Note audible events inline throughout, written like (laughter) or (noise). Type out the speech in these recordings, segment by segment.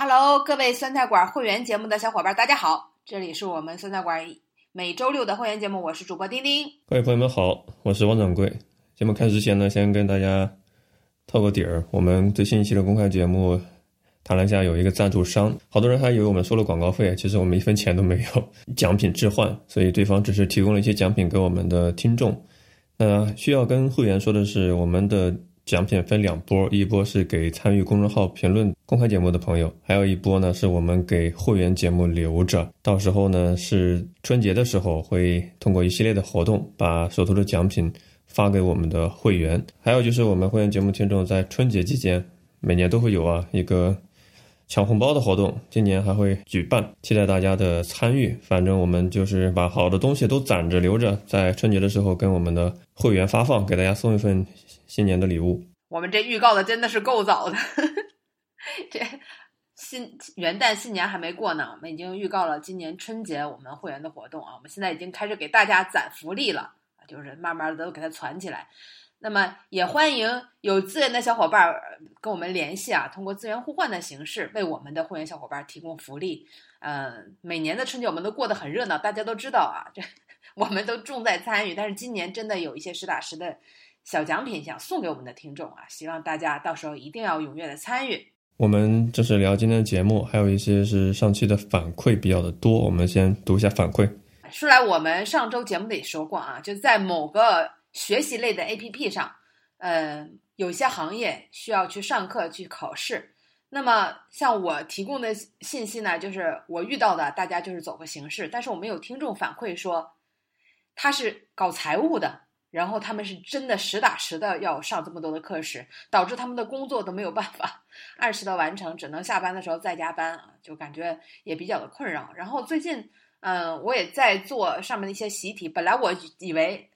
Hello，各位酸菜馆会员节目的小伙伴，大家好！这里是我们酸菜馆每周六的会员节目，我是主播丁丁。各位朋友们好，我是王掌柜。节目开始之前呢，先跟大家透个底儿，我们最新一期的公开节目，谈了一下有一个赞助商，好多人还以为我们收了广告费，其实我们一分钱都没有，奖品置换，所以对方只是提供了一些奖品给我们的听众。那需要跟会员说的是，我们的。奖品分两波，一波是给参与公众号评论公开节目的朋友，还有一波呢是我们给会员节目留着，到时候呢是春节的时候会通过一系列的活动把手头的奖品发给我们的会员。还有就是我们会员节目听众在春节期间每年都会有啊一个抢红包的活动，今年还会举办，期待大家的参与。反正我们就是把好的东西都攒着留着，在春节的时候跟我们的会员发放，给大家送一份。新年的礼物，我们这预告的真的是够早的。(laughs) 这新元旦新年还没过呢，我们已经预告了今年春节我们会员的活动啊。我们现在已经开始给大家攒福利了就是慢慢的都给它攒起来。那么也欢迎有资源的小伙伴跟我们联系啊，通过资源互换的形式为我们的会员小伙伴提供福利。嗯，每年的春节我们都过得很热闹，大家都知道啊，这 (laughs) 我们都重在参与。但是今年真的有一些实打实的。小奖品想送给我们的听众啊，希望大家到时候一定要踊跃的参与。我们就是聊今天的节目，还有一些是上期的反馈比较的多，我们先读一下反馈。说来，我们上周节目里说过啊，就在某个学习类的 APP 上，呃，有些行业需要去上课去考试。那么像我提供的信息呢，就是我遇到的，大家就是走个形式。但是我们有听众反馈说，他是搞财务的。然后他们是真的实打实的要上这么多的课时，导致他们的工作都没有办法 (laughs) 按时的完成，只能下班的时候再加班啊，就感觉也比较的困扰。然后最近，嗯，我也在做上面的一些习题。本来我以为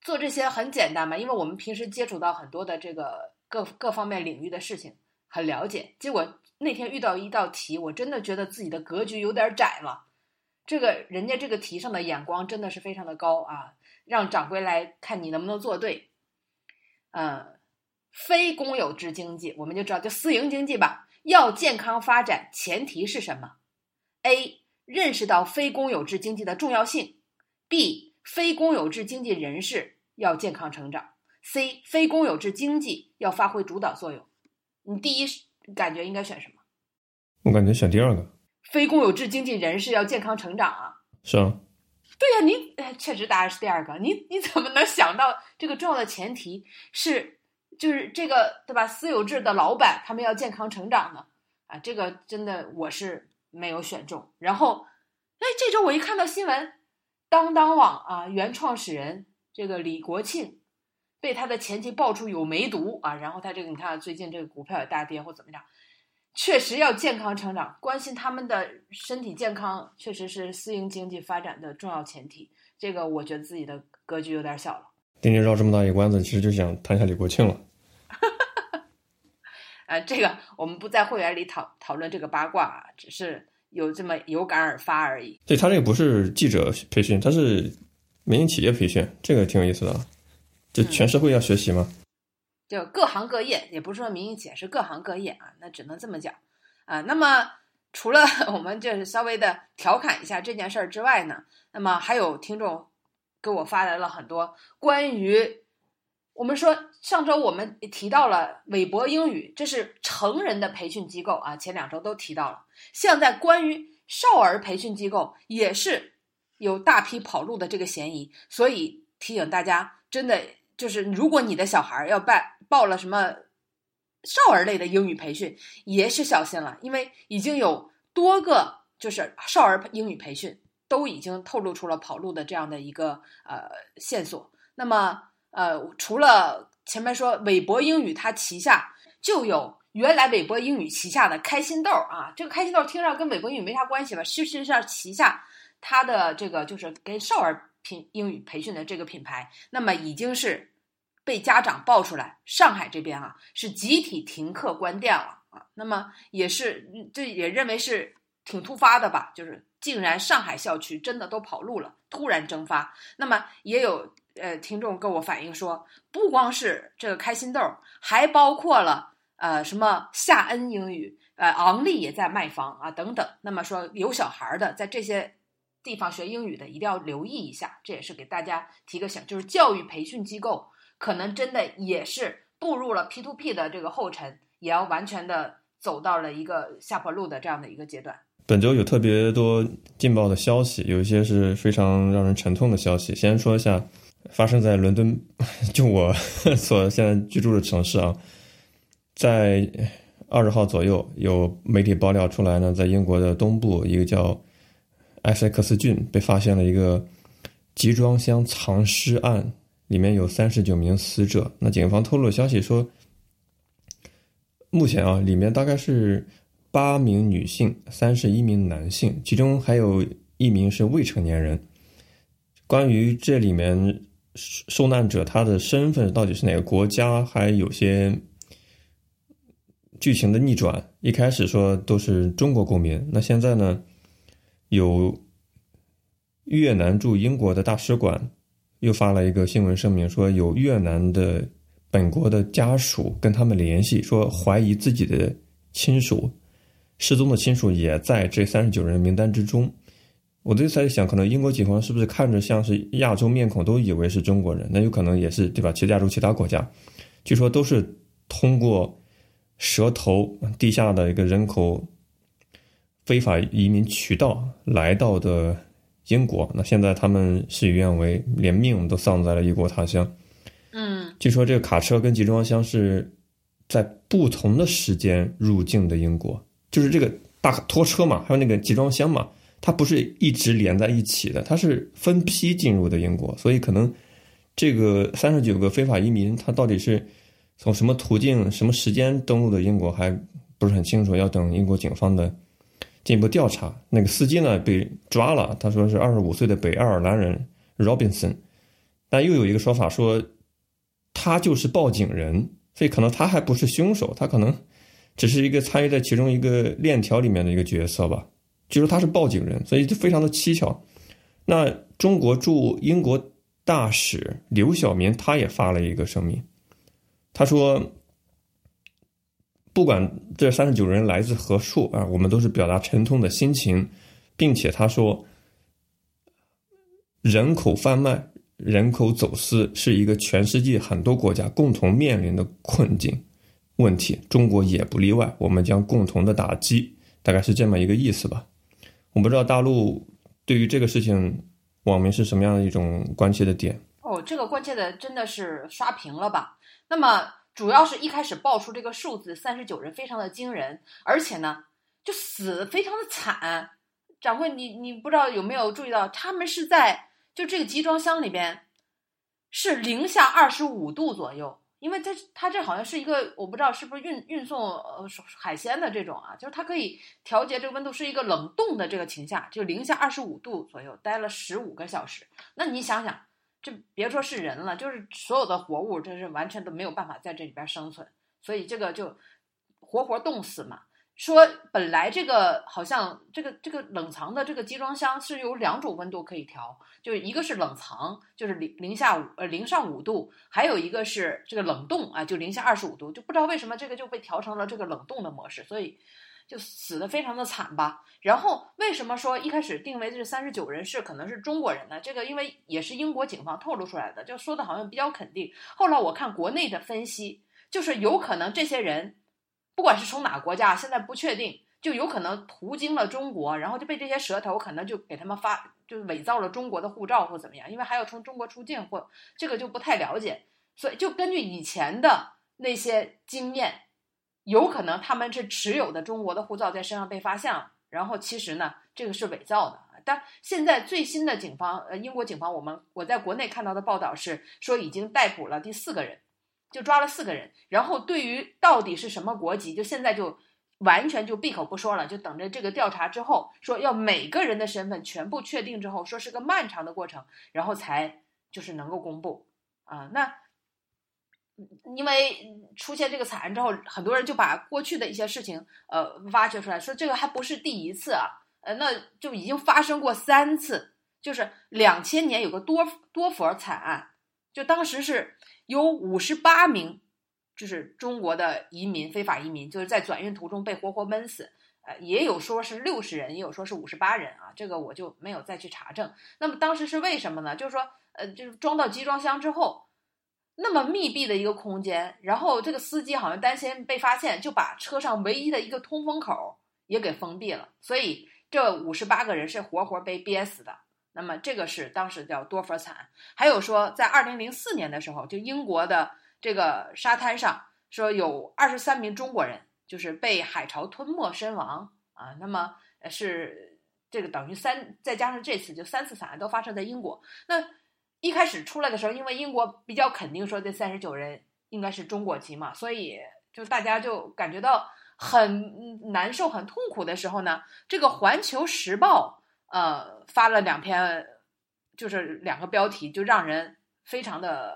做这些很简单嘛，因为我们平时接触到很多的这个各各方面领域的事情，很了解。结果那天遇到一道题，我真的觉得自己的格局有点窄了。这个人家这个题上的眼光真的是非常的高啊。让掌柜来看你能不能做对，嗯，非公有制经济我们就知道就私营经济吧，要健康发展前提是什么？A. 认识到非公有制经济的重要性；B. 非公有制经济人士要健康成长；C. 非公有制经济要发挥主导作用。你第一感觉应该选什么？我感觉选第二个。非公有制经济人士要健康成长啊？是啊。对呀，你确实答案是第二个。你你怎么能想到这个重要的前提是，就是这个对吧？私有制的老板他们要健康成长呢？啊，这个真的我是没有选中。然后，哎，这周我一看到新闻，当当网啊原创始人这个李国庆被他的前妻爆出有梅毒啊，然后他这个你看最近这个股票也大跌或怎么样。确实要健康成长，关心他们的身体健康，确实是私营经济发展的重要前提。这个我觉得自己的格局有点小了。丁丁绕这么大一个弯子，其实就想谈一下李国庆了。(laughs) 呃，这个我们不在会员里讨讨论这个八卦，只是有这么有感而发而已。对他这个不是记者培训，他是民营企业培训，这个挺有意思的。就全社会要学习吗？就各行各业，也不是说民营企业，是各行各业啊，那只能这么讲啊。那么除了 (laughs) 我们就是稍微的调侃一下这件事儿之外呢，那么还有听众给我发来了很多关于我们说上周我们提到了韦博英语，这是成人的培训机构啊，前两周都提到了。现在关于少儿培训机构也是有大批跑路的这个嫌疑，所以提醒大家，真的就是如果你的小孩要办。报了什么少儿类的英语培训，也是小心了，因为已经有多个就是少儿英语培训都已经透露出了跑路的这样的一个呃线索。那么呃，除了前面说韦博英语，它旗下就有原来韦博英语旗下的开心豆啊，这个开心豆听上跟韦博英语没啥关系吧？事实上，旗下它的这个就是跟少儿品英语培训的这个品牌，那么已经是。被家长爆出来，上海这边啊是集体停课关店了啊，那么也是这也认为是挺突发的吧，就是竟然上海校区真的都跑路了，突然蒸发。那么也有呃听众跟我反映说，不光是这个开心豆，还包括了呃什么夏恩英语、呃，昂立也在卖房啊，等等。那么说有小孩的，在这些地方学英语的，一定要留意一下。这也是给大家提个醒，就是教育培训机构可能真的也是步入了 P to P 的这个后尘，也要完全的走到了一个下坡路的这样的一个阶段。本周有特别多劲爆的消息，有一些是非常让人沉痛的消息。先说一下发生在伦敦，(laughs) 就我 (laughs) 所现在居住的城市啊，在。二十号左右，有媒体爆料出来呢，在英国的东部一个叫埃塞克斯郡被发现了一个集装箱藏尸案，里面有三十九名死者。那警方透露消息说，目前啊，里面大概是八名女性，三十一名男性，其中还有一名是未成年人。关于这里面受难者他的身份到底是哪个国家，还有些。剧情的逆转，一开始说都是中国公民，那现在呢？有越南驻英国的大使馆又发了一个新闻声明，说有越南的本国的家属跟他们联系，说怀疑自己的亲属失踪的亲属也在这三十九人名单之中。我就在想，可能英国警方是不是看着像是亚洲面孔，都以为是中国人？那有可能也是对吧？其实亚洲其他国家，据说都是通过。蛇头地下的一个人口非法移民渠道来到的英国，那现在他们事与愿违，连命都丧在了异国他乡。嗯，据说这个卡车跟集装箱是在不同的时间入境的英国，就是这个大拖车嘛，还有那个集装箱嘛，它不是一直连在一起的，它是分批进入的英国，所以可能这个三十九个非法移民，他到底是。从什么途径、什么时间登陆的英国还不是很清楚，要等英国警方的进一步调查。那个司机呢被抓了，他说是二十五岁的北爱尔兰人 Robinson，但又有一个说法说他就是报警人，所以可能他还不是凶手，他可能只是一个参与在其中一个链条里面的一个角色吧。据说他是报警人，所以就非常的蹊跷。那中国驻英国大使刘晓明他也发了一个声明。他说：“不管这三十九人来自何处啊，我们都是表达沉痛的心情，并且他说，人口贩卖、人口走私是一个全世界很多国家共同面临的困境问题，中国也不例外。我们将共同的打击，大概是这么一个意思吧。我不知道大陆对于这个事情，网民是什么样的一种关切的点？哦，这个关切的真的是刷屏了吧？”那么，主要是一开始爆出这个数字三十九人，非常的惊人，而且呢，就死非常的惨。掌柜，你你不知道有没有注意到，他们是在就这个集装箱里边，是零下二十五度左右，因为它它这好像是一个我不知道是不是运运送呃海鲜的这种啊，就是它可以调节这个温度，是一个冷冻的这个情况下，就零下二十五度左右待了十五个小时。那你想想。这别说是人了，就是所有的活物，这是完全都没有办法在这里边生存，所以这个就活活冻死嘛。说本来这个好像这个这个冷藏的这个集装箱是有两种温度可以调，就一个是冷藏，就是零零下五呃零上五度，还有一个是这个冷冻啊，就零下二十五度，就不知道为什么这个就被调成了这个冷冻的模式，所以。就死的非常的惨吧，然后为什么说一开始定为这三十九人是可能是中国人呢？这个因为也是英国警方透露出来的，就说的好像比较肯定。后来我看国内的分析，就是有可能这些人，不管是从哪个国家，现在不确定，就有可能途经了中国，然后就被这些蛇头可能就给他们发，就伪造了中国的护照或怎么样，因为还要从中国出境或这个就不太了解，所以就根据以前的那些经验。有可能他们是持有的中国的护照在身上被发现了，然后其实呢，这个是伪造的。但现在最新的警方，呃，英国警方，我们我在国内看到的报道是说已经逮捕了第四个人，就抓了四个人。然后对于到底是什么国籍，就现在就完全就闭口不说了，就等着这个调查之后，说要每个人的身份全部确定之后，说是个漫长的过程，然后才就是能够公布啊。那。因为出现这个惨案之后，很多人就把过去的一些事情呃挖掘出来，说这个还不是第一次啊，呃，那就已经发生过三次，就是两千年有个多多佛惨案，就当时是有五十八名就是中国的移民，非法移民，就是在转运途中被活活闷死。呃，也有说是六十人，也有说是五十八人啊，这个我就没有再去查证。那么当时是为什么呢？就是说，呃，就是装到集装箱之后，那么密闭的一个空间，然后这个司机好像担心被发现，就把车上唯一的一个通风口也给封闭了，所以这五十八个人是活活被憋死的。那么这个是当时叫多佛惨。还有说，在二零零四年的时候，就英国的这个沙滩上，说有二十三名中国人。就是被海潮吞没身亡啊，那么是这个等于三，再加上这次就三次惨案都发生在英国。那一开始出来的时候，因为英国比较肯定说这三十九人应该是中国籍嘛，所以就大家就感觉到很难受、很痛苦的时候呢，这个《环球时报》呃发了两篇，就是两个标题，就让人非常的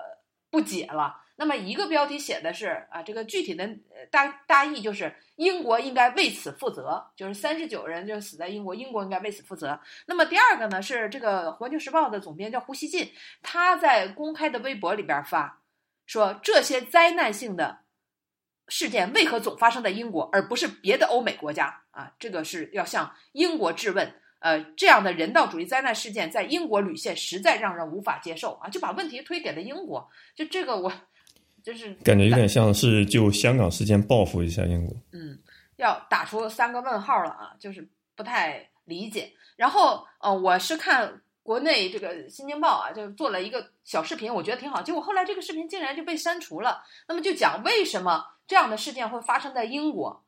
不解了。那么一个标题写的是啊，这个具体的大大意就是英国应该为此负责，就是三十九人就死在英国，英国应该为此负责。那么第二个呢是这个《环球时报》的总编叫胡锡进，他在公开的微博里边发说，这些灾难性的事件为何总发生在英国，而不是别的欧美国家啊？这个是要向英国质问。呃，这样的人道主义灾难事件在英国屡现，实在让人无法接受啊！就把问题推给了英国，就这个我。就是感觉有点像是就香港事件报复一下英国，嗯，要打出三个问号了啊，就是不太理解。然后呃，我是看国内这个《新京报》啊，就做了一个小视频，我觉得挺好。结果后来这个视频竟然就被删除了。那么就讲为什么这样的事件会发生在英国？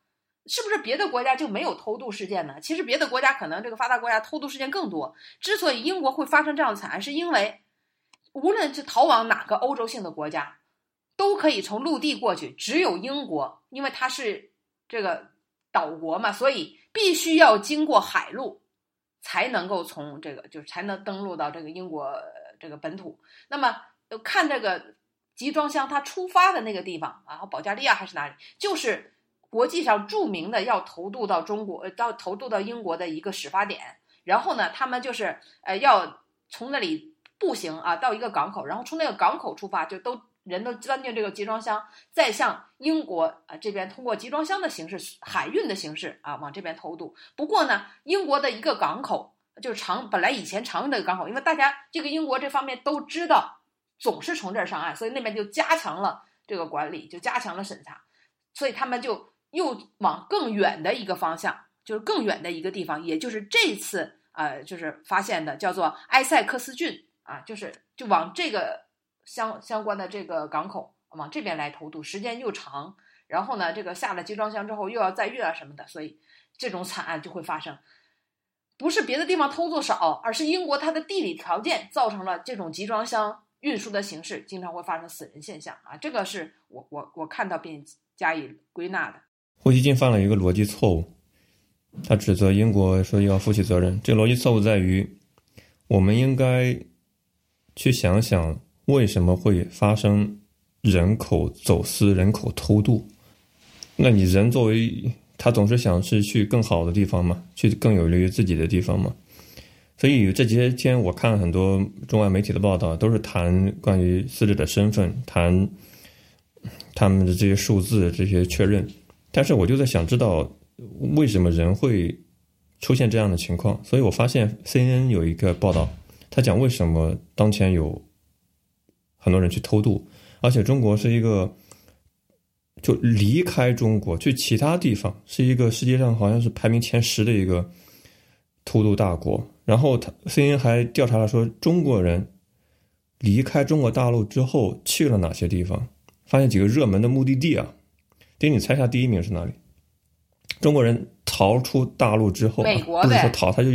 是不是别的国家就没有偷渡事件呢？其实别的国家可能这个发达国家偷渡事件更多。之所以英国会发生这样的惨案，是因为无论是逃往哪个欧洲性的国家。都可以从陆地过去，只有英国，因为它是这个岛国嘛，所以必须要经过海路，才能够从这个就是才能登陆到这个英国这个本土。那么看这个集装箱它出发的那个地方啊，保加利亚还是哪里，就是国际上著名的要投渡到中国呃到投渡到英国的一个始发点。然后呢，他们就是呃要从那里步行啊到一个港口，然后从那个港口出发，就都。人都钻进这个集装箱，再向英国啊这边通过集装箱的形式、海运的形式啊往这边偷渡。不过呢，英国的一个港口就是常本来以前常用的港口，因为大家这个英国这方面都知道，总是从这儿上岸，所以那边就加强了这个管理，就加强了审查，所以他们就又往更远的一个方向，就是更远的一个地方，也就是这次呃就是发现的叫做埃塞克斯郡啊，就是就往这个。相相关的这个港口往这边来投渡，时间又长，然后呢，这个下了集装箱之后又要再运啊什么的，所以这种惨案就会发生。不是别的地方偷渡少，而是英国它的地理条件造成了这种集装箱运输的形式经常会发生死人现象啊。这个是我我我看到并加以归纳的。胡锡进犯了一个逻辑错误，他指责英国说要负起责任。这逻辑错误在于，我们应该去想想。为什么会发生人口走私、人口偷渡？那你人作为他总是想是去更好的地方嘛，去更有利于自己的地方嘛。所以这些天我看了很多中外媒体的报道，都是谈关于死者的身份，谈 (clears throat) 他们的这些数字、这些确认。但是我就在想知道为什么人会出现这样的情况。所以我发现 CNN 有一个报道，他讲为什么当前有。很多人去偷渡，而且中国是一个就离开中国去其他地方，是一个世界上好像是排名前十的一个偷渡大国。然后他 CNN 还调查了说，中国人离开中国大陆之后去了哪些地方？发现几个热门的目的地啊。丁，你猜一下第一名是哪里？中国人逃出大陆之后，美国不是说逃，他就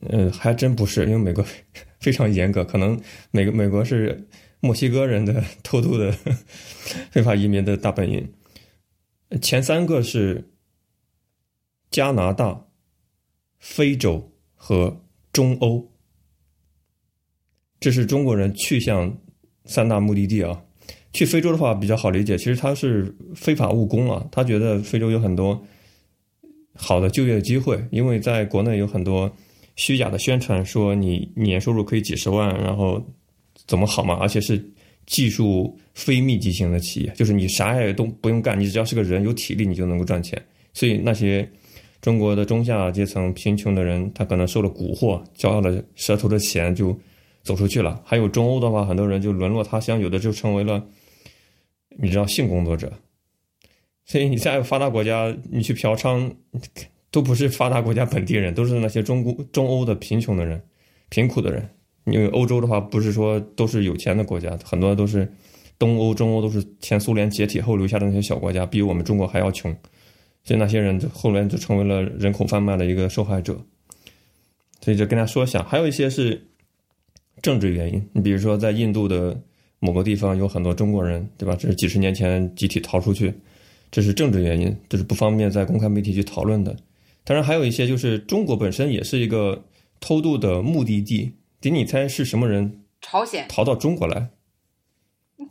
嗯，还真不是，因为美国。(laughs) 非常严格，可能美国美国是墨西哥人的偷渡的非法移民的大本营。前三个是加拿大、非洲和中欧，这是中国人去向三大目的地啊。去非洲的话比较好理解，其实他是非法务工啊，他觉得非洲有很多好的就业机会，因为在国内有很多。虚假的宣传说你年收入可以几十万，然后怎么好嘛？而且是技术非密集型的企业，就是你啥也都不用干，你只要是个人有体力，你就能够赚钱。所以那些中国的中下阶层贫穷的人，他可能受了蛊惑，交了舌头的钱就走出去了。还有中欧的话，很多人就沦落他乡，有的就成为了你知道性工作者。所以你在发达国家，你去嫖娼，都不是发达国家本地人，都是那些中国中欧的贫穷的人、贫苦的人。因为欧洲的话，不是说都是有钱的国家，很多都是东欧、中欧都是前苏联解体后留下的那些小国家，比我们中国还要穷。所以那些人就后来就成为了人口贩卖的一个受害者。所以就跟他说一下，还有一些是政治原因。你比如说，在印度的某个地方有很多中国人，对吧？这是几十年前集体逃出去。这是政治原因，这是不方便在公开媒体去讨论的。当然，还有一些就是中国本身也是一个偷渡的目的地。给你猜是什么人？朝鲜逃到中国来？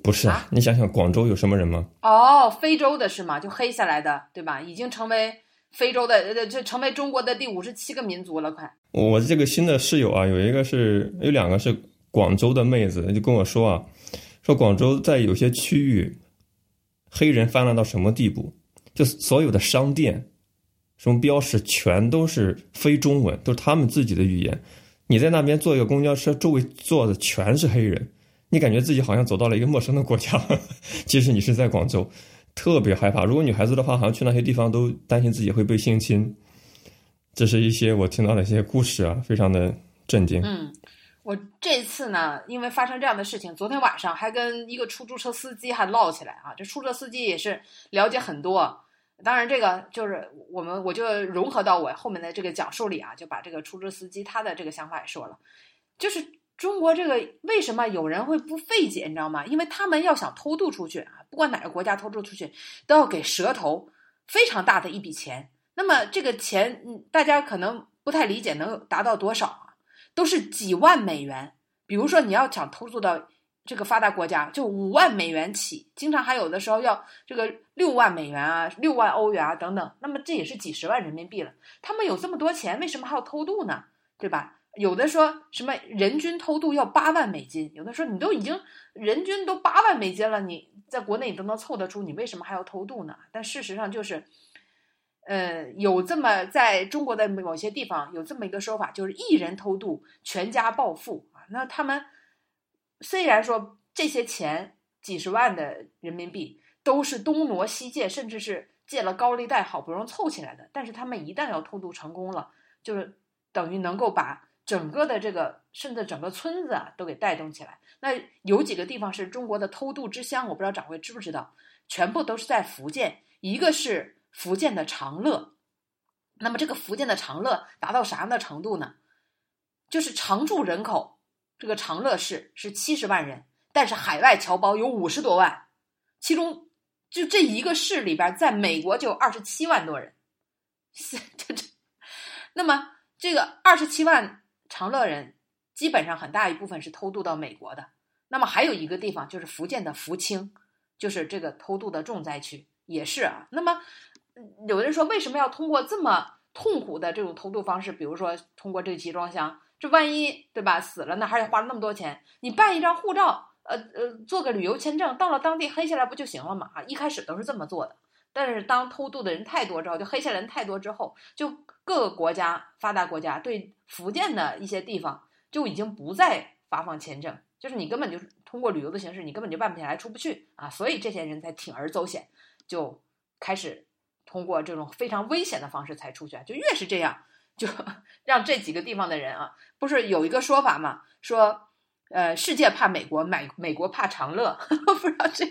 不是啊？你想想，广州有什么人吗？哦，非洲的是吗？就黑下来的，对吧？已经成为非洲的，呃，就成为中国的第五十七个民族了，快。我这个新的室友啊，有一个是有两个是广州的妹子，就跟我说啊，说广州在有些区域。黑人泛滥到什么地步？就所有的商店，什么标识全都是非中文，都是他们自己的语言。你在那边坐一个公交车，周围坐的全是黑人，你感觉自己好像走到了一个陌生的国家。(laughs) 其实你是在广州，特别害怕。如果女孩子的话，好像去那些地方都担心自己会被性侵。这是一些我听到的一些故事啊，非常的震惊。嗯。我这次呢，因为发生这样的事情，昨天晚上还跟一个出租车司机还唠起来啊。这出租车司机也是了解很多，当然这个就是我们我就融合到我后面的这个讲述里啊，就把这个出租车司机他的这个想法也说了。就是中国这个为什么有人会不费解，你知道吗？因为他们要想偷渡出去啊，不管哪个国家偷渡出去，都要给蛇头非常大的一笔钱。那么这个钱，大家可能不太理解，能达到多少啊？都是几万美元，比如说你要想偷渡到这个发达国家，就五万美元起，经常还有的时候要这个六万美元啊、六万欧元啊等等，那么这也是几十万人民币了。他们有这么多钱，为什么还要偷渡呢？对吧？有的说什么人均偷渡要八万美金，有的说你都已经人均都八万美金了，你在国内你都能凑得出，你为什么还要偷渡呢？但事实上就是。呃，有这么在中国的某些地方有这么一个说法，就是一人偷渡，全家暴富啊。那他们虽然说这些钱几十万的人民币都是东挪西借，甚至是借了高利贷好不容易凑起来的，但是他们一旦要偷渡成功了，就是等于能够把整个的这个甚至整个村子啊都给带动起来。那有几个地方是中国的偷渡之乡，我不知道掌柜知不知道，全部都是在福建，一个是。福建的长乐，那么这个福建的长乐达到啥样的程度呢？就是常住人口，这个长乐市是七十万人，但是海外侨胞有五十多万，其中就这一个市里边，在美国就有二十七万多人。(laughs) 是这这，那么这个二十七万长乐人，基本上很大一部分是偷渡到美国的。那么还有一个地方就是福建的福清，就是这个偷渡的重灾区，也是啊。那么。有人说，为什么要通过这么痛苦的这种偷渡方式？比如说，通过这个集装箱，这万一对吧死了呢？还得花那么多钱？你办一张护照，呃呃，做个旅游签证，到了当地黑下来不就行了吗？啊，一开始都是这么做的。但是当偷渡的人太多之后，就黑下来人太多之后，就各个国家发达国家对福建的一些地方就已经不再发放签证，就是你根本就通过旅游的形式，你根本就办不下来，出不去啊。所以这些人才铤而走险，就开始。通过这种非常危险的方式才出去，就越是这样，就 (laughs) 让这几个地方的人啊，不是有一个说法嘛？说，呃，世界怕美国，美美国怕长乐，(laughs) 不知道这，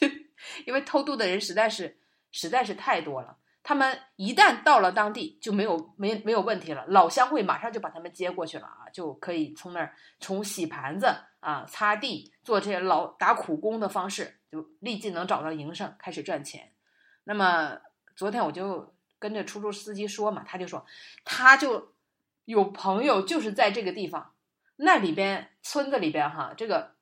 (laughs) 因为偷渡的人实在是实在是太多了，他们一旦到了当地就没有没没有问题了，老乡会马上就把他们接过去了啊，就可以从那儿从洗盘子啊、擦地、做这些老打苦工的方式，就立即能找到营生，开始赚钱。那么昨天我就跟着出租司机说嘛，他就说，他就有朋友就是在这个地方，那里边村子里边哈，这个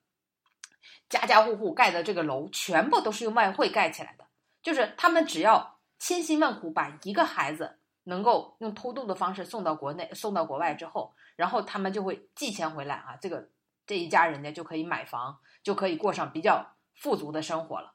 家家户户盖的这个楼全部都是用外汇盖起来的，就是他们只要千辛万苦把一个孩子能够用偷渡的方式送到国内、送到国外之后，然后他们就会寄钱回来啊，这个这一家人家就可以买房，就可以过上比较富足的生活了。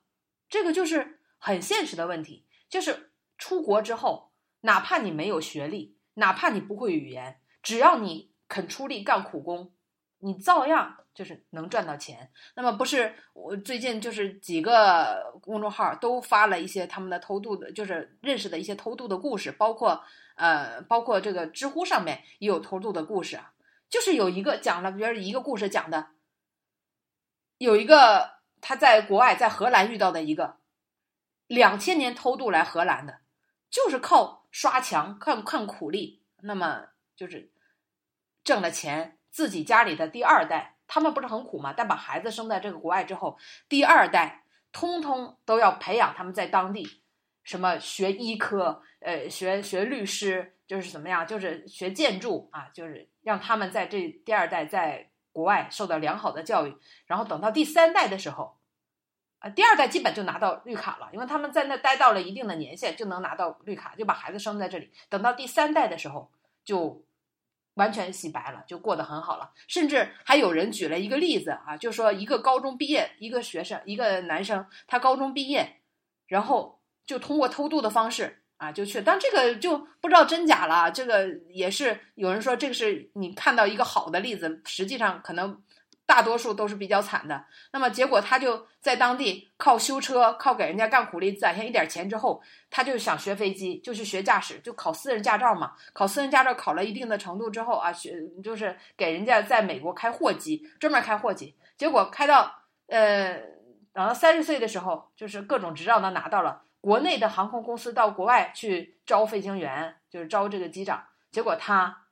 这个就是很现实的问题，就是出国之后，哪怕你没有学历，哪怕你不会语言，只要你肯出力干苦工，你照样就是能赚到钱。那么不是我最近就是几个公众号都发了一些他们的偷渡的，就是认识的一些偷渡的故事，包括呃，包括这个知乎上面也有偷渡的故事啊。就是有一个讲了，比如一个故事讲的，有一个他在国外在荷兰遇到的一个两千年偷渡来荷兰的，就是靠刷墙、看看苦力，那么就是挣了钱，自己家里的第二代，他们不是很苦吗？但把孩子生在这个国外之后，第二代通通都要培养他们在当地什么学医科，呃，学学律师。就是怎么样？就是学建筑啊，就是让他们在这第二代在国外受到良好的教育，然后等到第三代的时候，第二代基本就拿到绿卡了，因为他们在那待到了一定的年限就能拿到绿卡，就把孩子生在这里。等到第三代的时候，就完全洗白了，就过得很好了。甚至还有人举了一个例子啊，就说一个高中毕业一个学生，一个男生，他高中毕业，然后就通过偷渡的方式。啊，就去，但这个就不知道真假了。这个也是有人说，这个是你看到一个好的例子，实际上可能大多数都是比较惨的。那么结果他就在当地靠修车，靠给人家干苦力攒下一点钱之后，他就想学飞机，就去学驾驶，就考私人驾照嘛。考私人驾照考了一定的程度之后啊，学就是给人家在美国开货机，专门开货机。结果开到呃，等到三十岁的时候，就是各种执照都拿到了。国内的航空公司到国外去招飞行员，就是招这个机长。结果他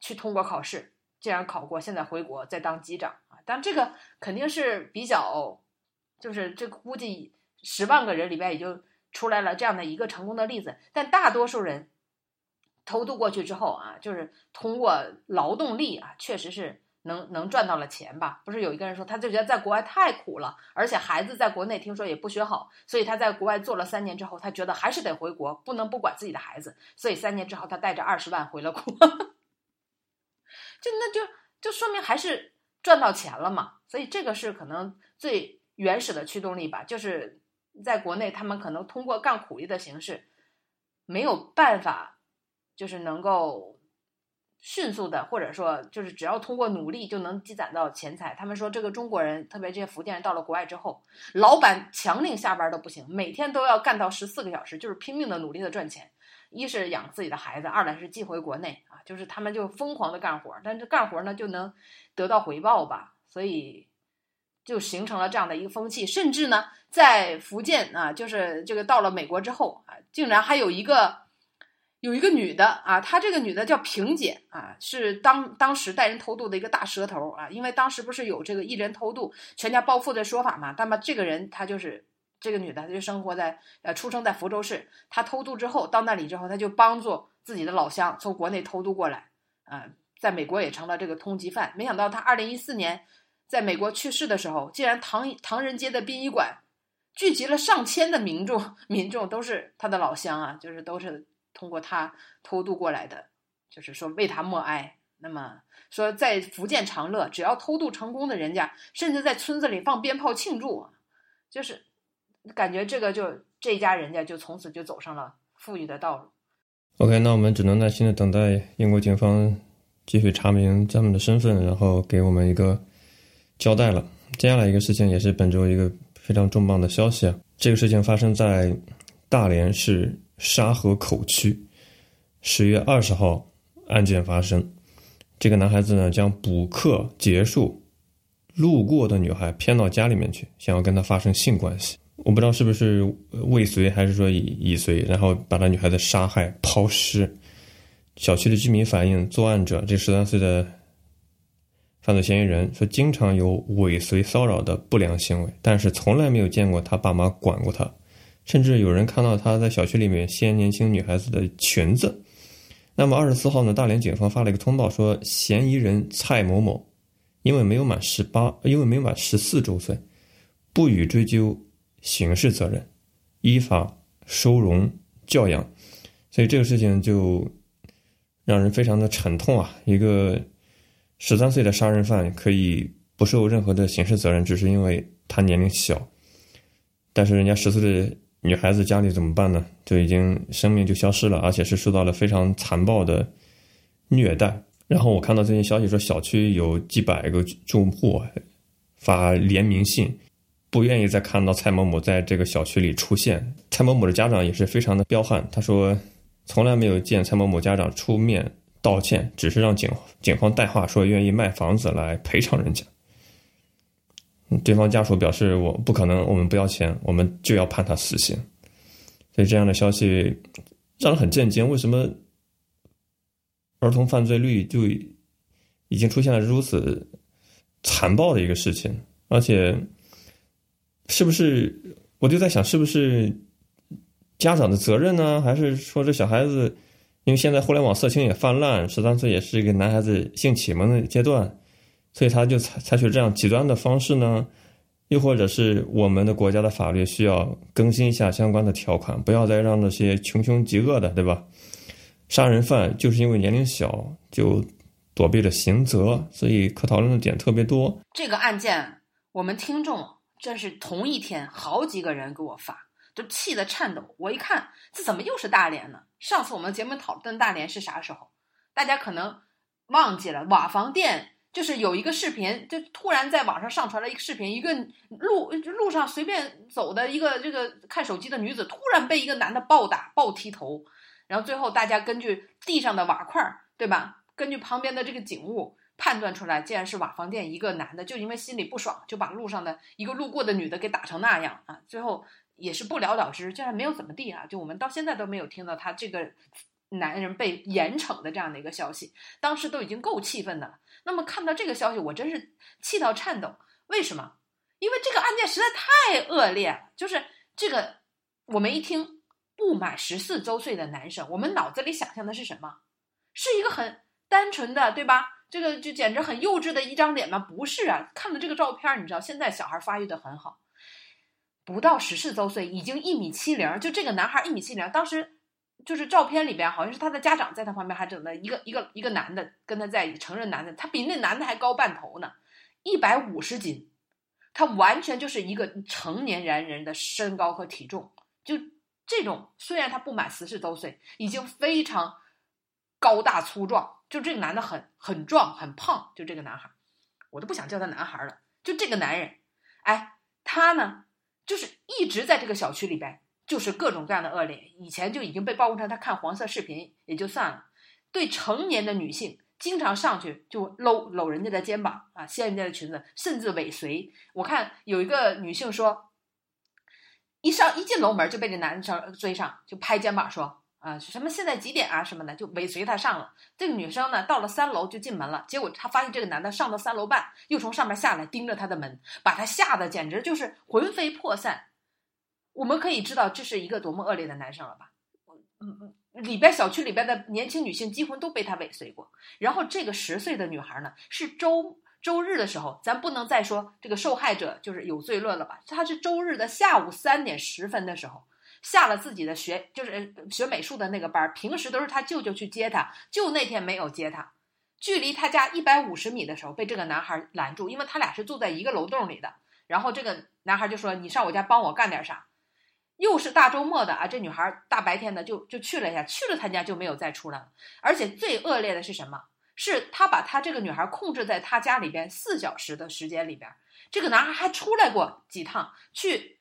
去通过考试，竟然考过，现在回国在当机长！但这个肯定是比较，就是这估计十万个人里边也就出来了这样的一个成功的例子。但大多数人偷渡过去之后啊，就是通过劳动力啊，确实是。能能赚到了钱吧？不是有一个人说，他就觉得在国外太苦了，而且孩子在国内听说也不学好，所以他在国外做了三年之后，他觉得还是得回国，不能不管自己的孩子，所以三年之后他带着二十万回了国，(laughs) 就那就就说明还是赚到钱了嘛。所以这个是可能最原始的驱动力吧，就是在国内他们可能通过干苦力的形式没有办法，就是能够。迅速的，或者说就是只要通过努力就能积攒到钱财。他们说这个中国人，特别这些福建人到了国外之后，老板强令下班都不行，每天都要干到十四个小时，就是拼命的努力的赚钱。一是养自己的孩子，二来是寄回国内啊，就是他们就疯狂的干活，但是干活呢就能得到回报吧，所以就形成了这样的一个风气。甚至呢，在福建啊，就是这个到了美国之后啊，竟然还有一个。有一个女的啊，她这个女的叫萍姐啊，是当当时带人偷渡的一个大蛇头啊。因为当时不是有这个一人偷渡全家暴富的说法嘛？那么这个人她就是这个女的，她就生活在呃出生在福州市。她偷渡之后到那里之后，她就帮助自己的老乡从国内偷渡过来啊，在美国也成了这个通缉犯。没想到她二零一四年在美国去世的时候，竟然唐唐人街的殡仪馆聚集了上千的民众，(laughs) 民众都是他的老乡啊，就是都是。通过他偷渡过来的，就是说为他默哀。那么说，在福建长乐，只要偷渡成功的人家，甚至在村子里放鞭炮庆祝，就是感觉这个就这家人家就从此就走上了富裕的道路。OK，那我们只能耐心的等待英国警方继续查明他们的身份，然后给我们一个交代了。接下来一个事情也是本周一个非常重磅的消息啊，这个事情发生在大连市。沙河口区，十月二十号案件发生。这个男孩子呢，将补课结束，路过的女孩骗到家里面去，想要跟她发生性关系。我不知道是不是未遂还是说已已遂，然后把那女孩子杀害抛尸。小区的居民反映，作案者这十三岁的犯罪嫌疑人说，经常有尾随骚扰的不良行为，但是从来没有见过他爸妈管过他。甚至有人看到他在小区里面掀年轻女孩子的裙子。那么二十四号呢，大连警方发了一个通报说，嫌疑人蔡某某因为没有满十八，因为没有满十四周岁，不予追究刑事责任，依法收容教养。所以这个事情就让人非常的沉痛啊！一个十三岁的杀人犯可以不受任何的刑事责任，只是因为他年龄小。但是人家十岁的女孩子家里怎么办呢？就已经生命就消失了，而且是受到了非常残暴的虐待。然后我看到这些消息说，小区有几百个住户发联名信，不愿意再看到蔡某某在这个小区里出现。蔡某某的家长也是非常的彪悍，他说从来没有见蔡某某家长出面道歉，只是让警警方带话说愿意卖房子来赔偿人家。对方家属表示我不可能，我们不要钱，我们就要判他死刑。所以这样的消息让人很震惊，为什么？儿童犯罪率就已经出现了如此残暴的一个事情，而且是不是我就在想，是不是家长的责任呢？还是说这小孩子，因为现在互联网色情也泛滥，十三岁也是一个男孩子性启蒙的阶段，所以他就采采取这样极端的方式呢？又或者是我们的国家的法律需要更新一下相关的条款，不要再让那些穷凶极恶的，对吧？杀人犯就是因为年龄小，就躲避了刑责，所以可讨论的点特别多。这个案件，我们听众这是同一天好几个人给我发，都气得颤抖。我一看，这怎么又是大连呢？上次我们节目讨论大连是啥时候？大家可能忘记了，瓦房店就是有一个视频，就突然在网上上传了一个视频，一个路路上随便走的一个这个看手机的女子，突然被一个男的暴打、暴踢头。然后最后，大家根据地上的瓦块，对吧？根据旁边的这个景物判断出来，竟然是瓦房店一个男的，就因为心里不爽，就把路上的一个路过的女的给打成那样啊！最后也是不了了之，竟然没有怎么地啊！就我们到现在都没有听到他这个男人被严惩的这样的一个消息，当时都已经够气愤的了。那么看到这个消息，我真是气到颤抖。为什么？因为这个案件实在太恶劣了，就是这个我们一听。不满十四周岁的男生，我们脑子里想象的是什么？是一个很单纯的，对吧？这个就简直很幼稚的一张脸吗？不是啊！看了这个照片，你知道现在小孩发育的很好，不到十四周岁，已经一米七零。就这个男孩一米七零，当时就是照片里边好像是他的家长在他旁边，还整的一个一个一个男的跟他在，成人男的，他比那男的还高半头呢，一百五十斤，他完全就是一个成年人人的身高和体重，就。这种虽然他不满十四周岁，已经非常高大粗壮，就这个男的很很壮很胖，就这个男孩，我都不想叫他男孩了。就这个男人，哎，他呢，就是一直在这个小区里边，就是各种各样的恶劣。以前就已经被曝光成他看黄色视频也就算了，对成年的女性经常上去就搂搂人家的肩膀啊，掀人家的裙子，甚至尾随。我看有一个女性说。一上一进楼门就被这男生追上，就拍肩膀说：“啊，什么现在几点啊什么的，就尾随他上了。”这个女生呢，到了三楼就进门了，结果她发现这个男的上到三楼半，又从上面下来盯着她的门，把她吓得简直就是魂飞魄散。我们可以知道这是一个多么恶劣的男生了吧？嗯嗯，里边小区里边的年轻女性几乎都被他尾随过。然后这个十岁的女孩呢，是周。周日的时候，咱不能再说这个受害者就是有罪论了吧？他是周日的下午三点十分的时候下了自己的学，就是学美术的那个班。平时都是他舅舅去接他，就那天没有接他。距离他家一百五十米的时候，被这个男孩拦住，因为他俩是住在一个楼栋里的。然后这个男孩就说：“你上我家帮我干点啥？”又是大周末的啊，这女孩大白天的就就去了一下，去了他家就没有再出来了。而且最恶劣的是什么？是他把他这个女孩控制在他家里边四小时的时间里边，这个男孩还出来过几趟，去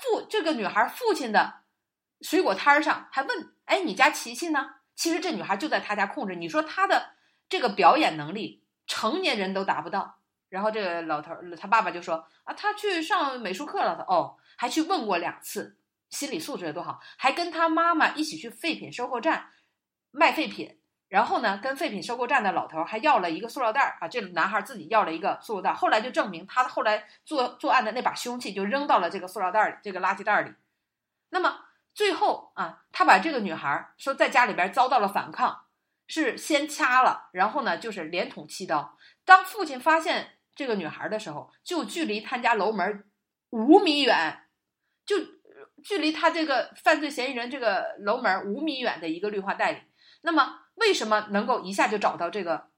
父这个女孩父亲的水果摊上，还问：“哎，你家琪琪呢？”其实这女孩就在他家控制。你说他的这个表演能力，成年人都达不到。然后这个老头儿他爸爸就说：“啊，他去上美术课了。”哦，还去问过两次，心理素质有多好，还跟他妈妈一起去废品收购站卖废品。然后呢，跟废品收购站的老头还要了一个塑料袋儿啊，这男孩自己要了一个塑料袋，后来就证明他后来作作案的那把凶器就扔到了这个塑料袋里，这个垃圾袋里。那么最后啊，他把这个女孩说在家里边遭到了反抗，是先掐了，然后呢就是连捅七刀。当父亲发现这个女孩的时候，就距离他家楼门五米远，就距离他这个犯罪嫌疑人这个楼门五米远的一个绿化带里。那么。为什么能够一下就找到这个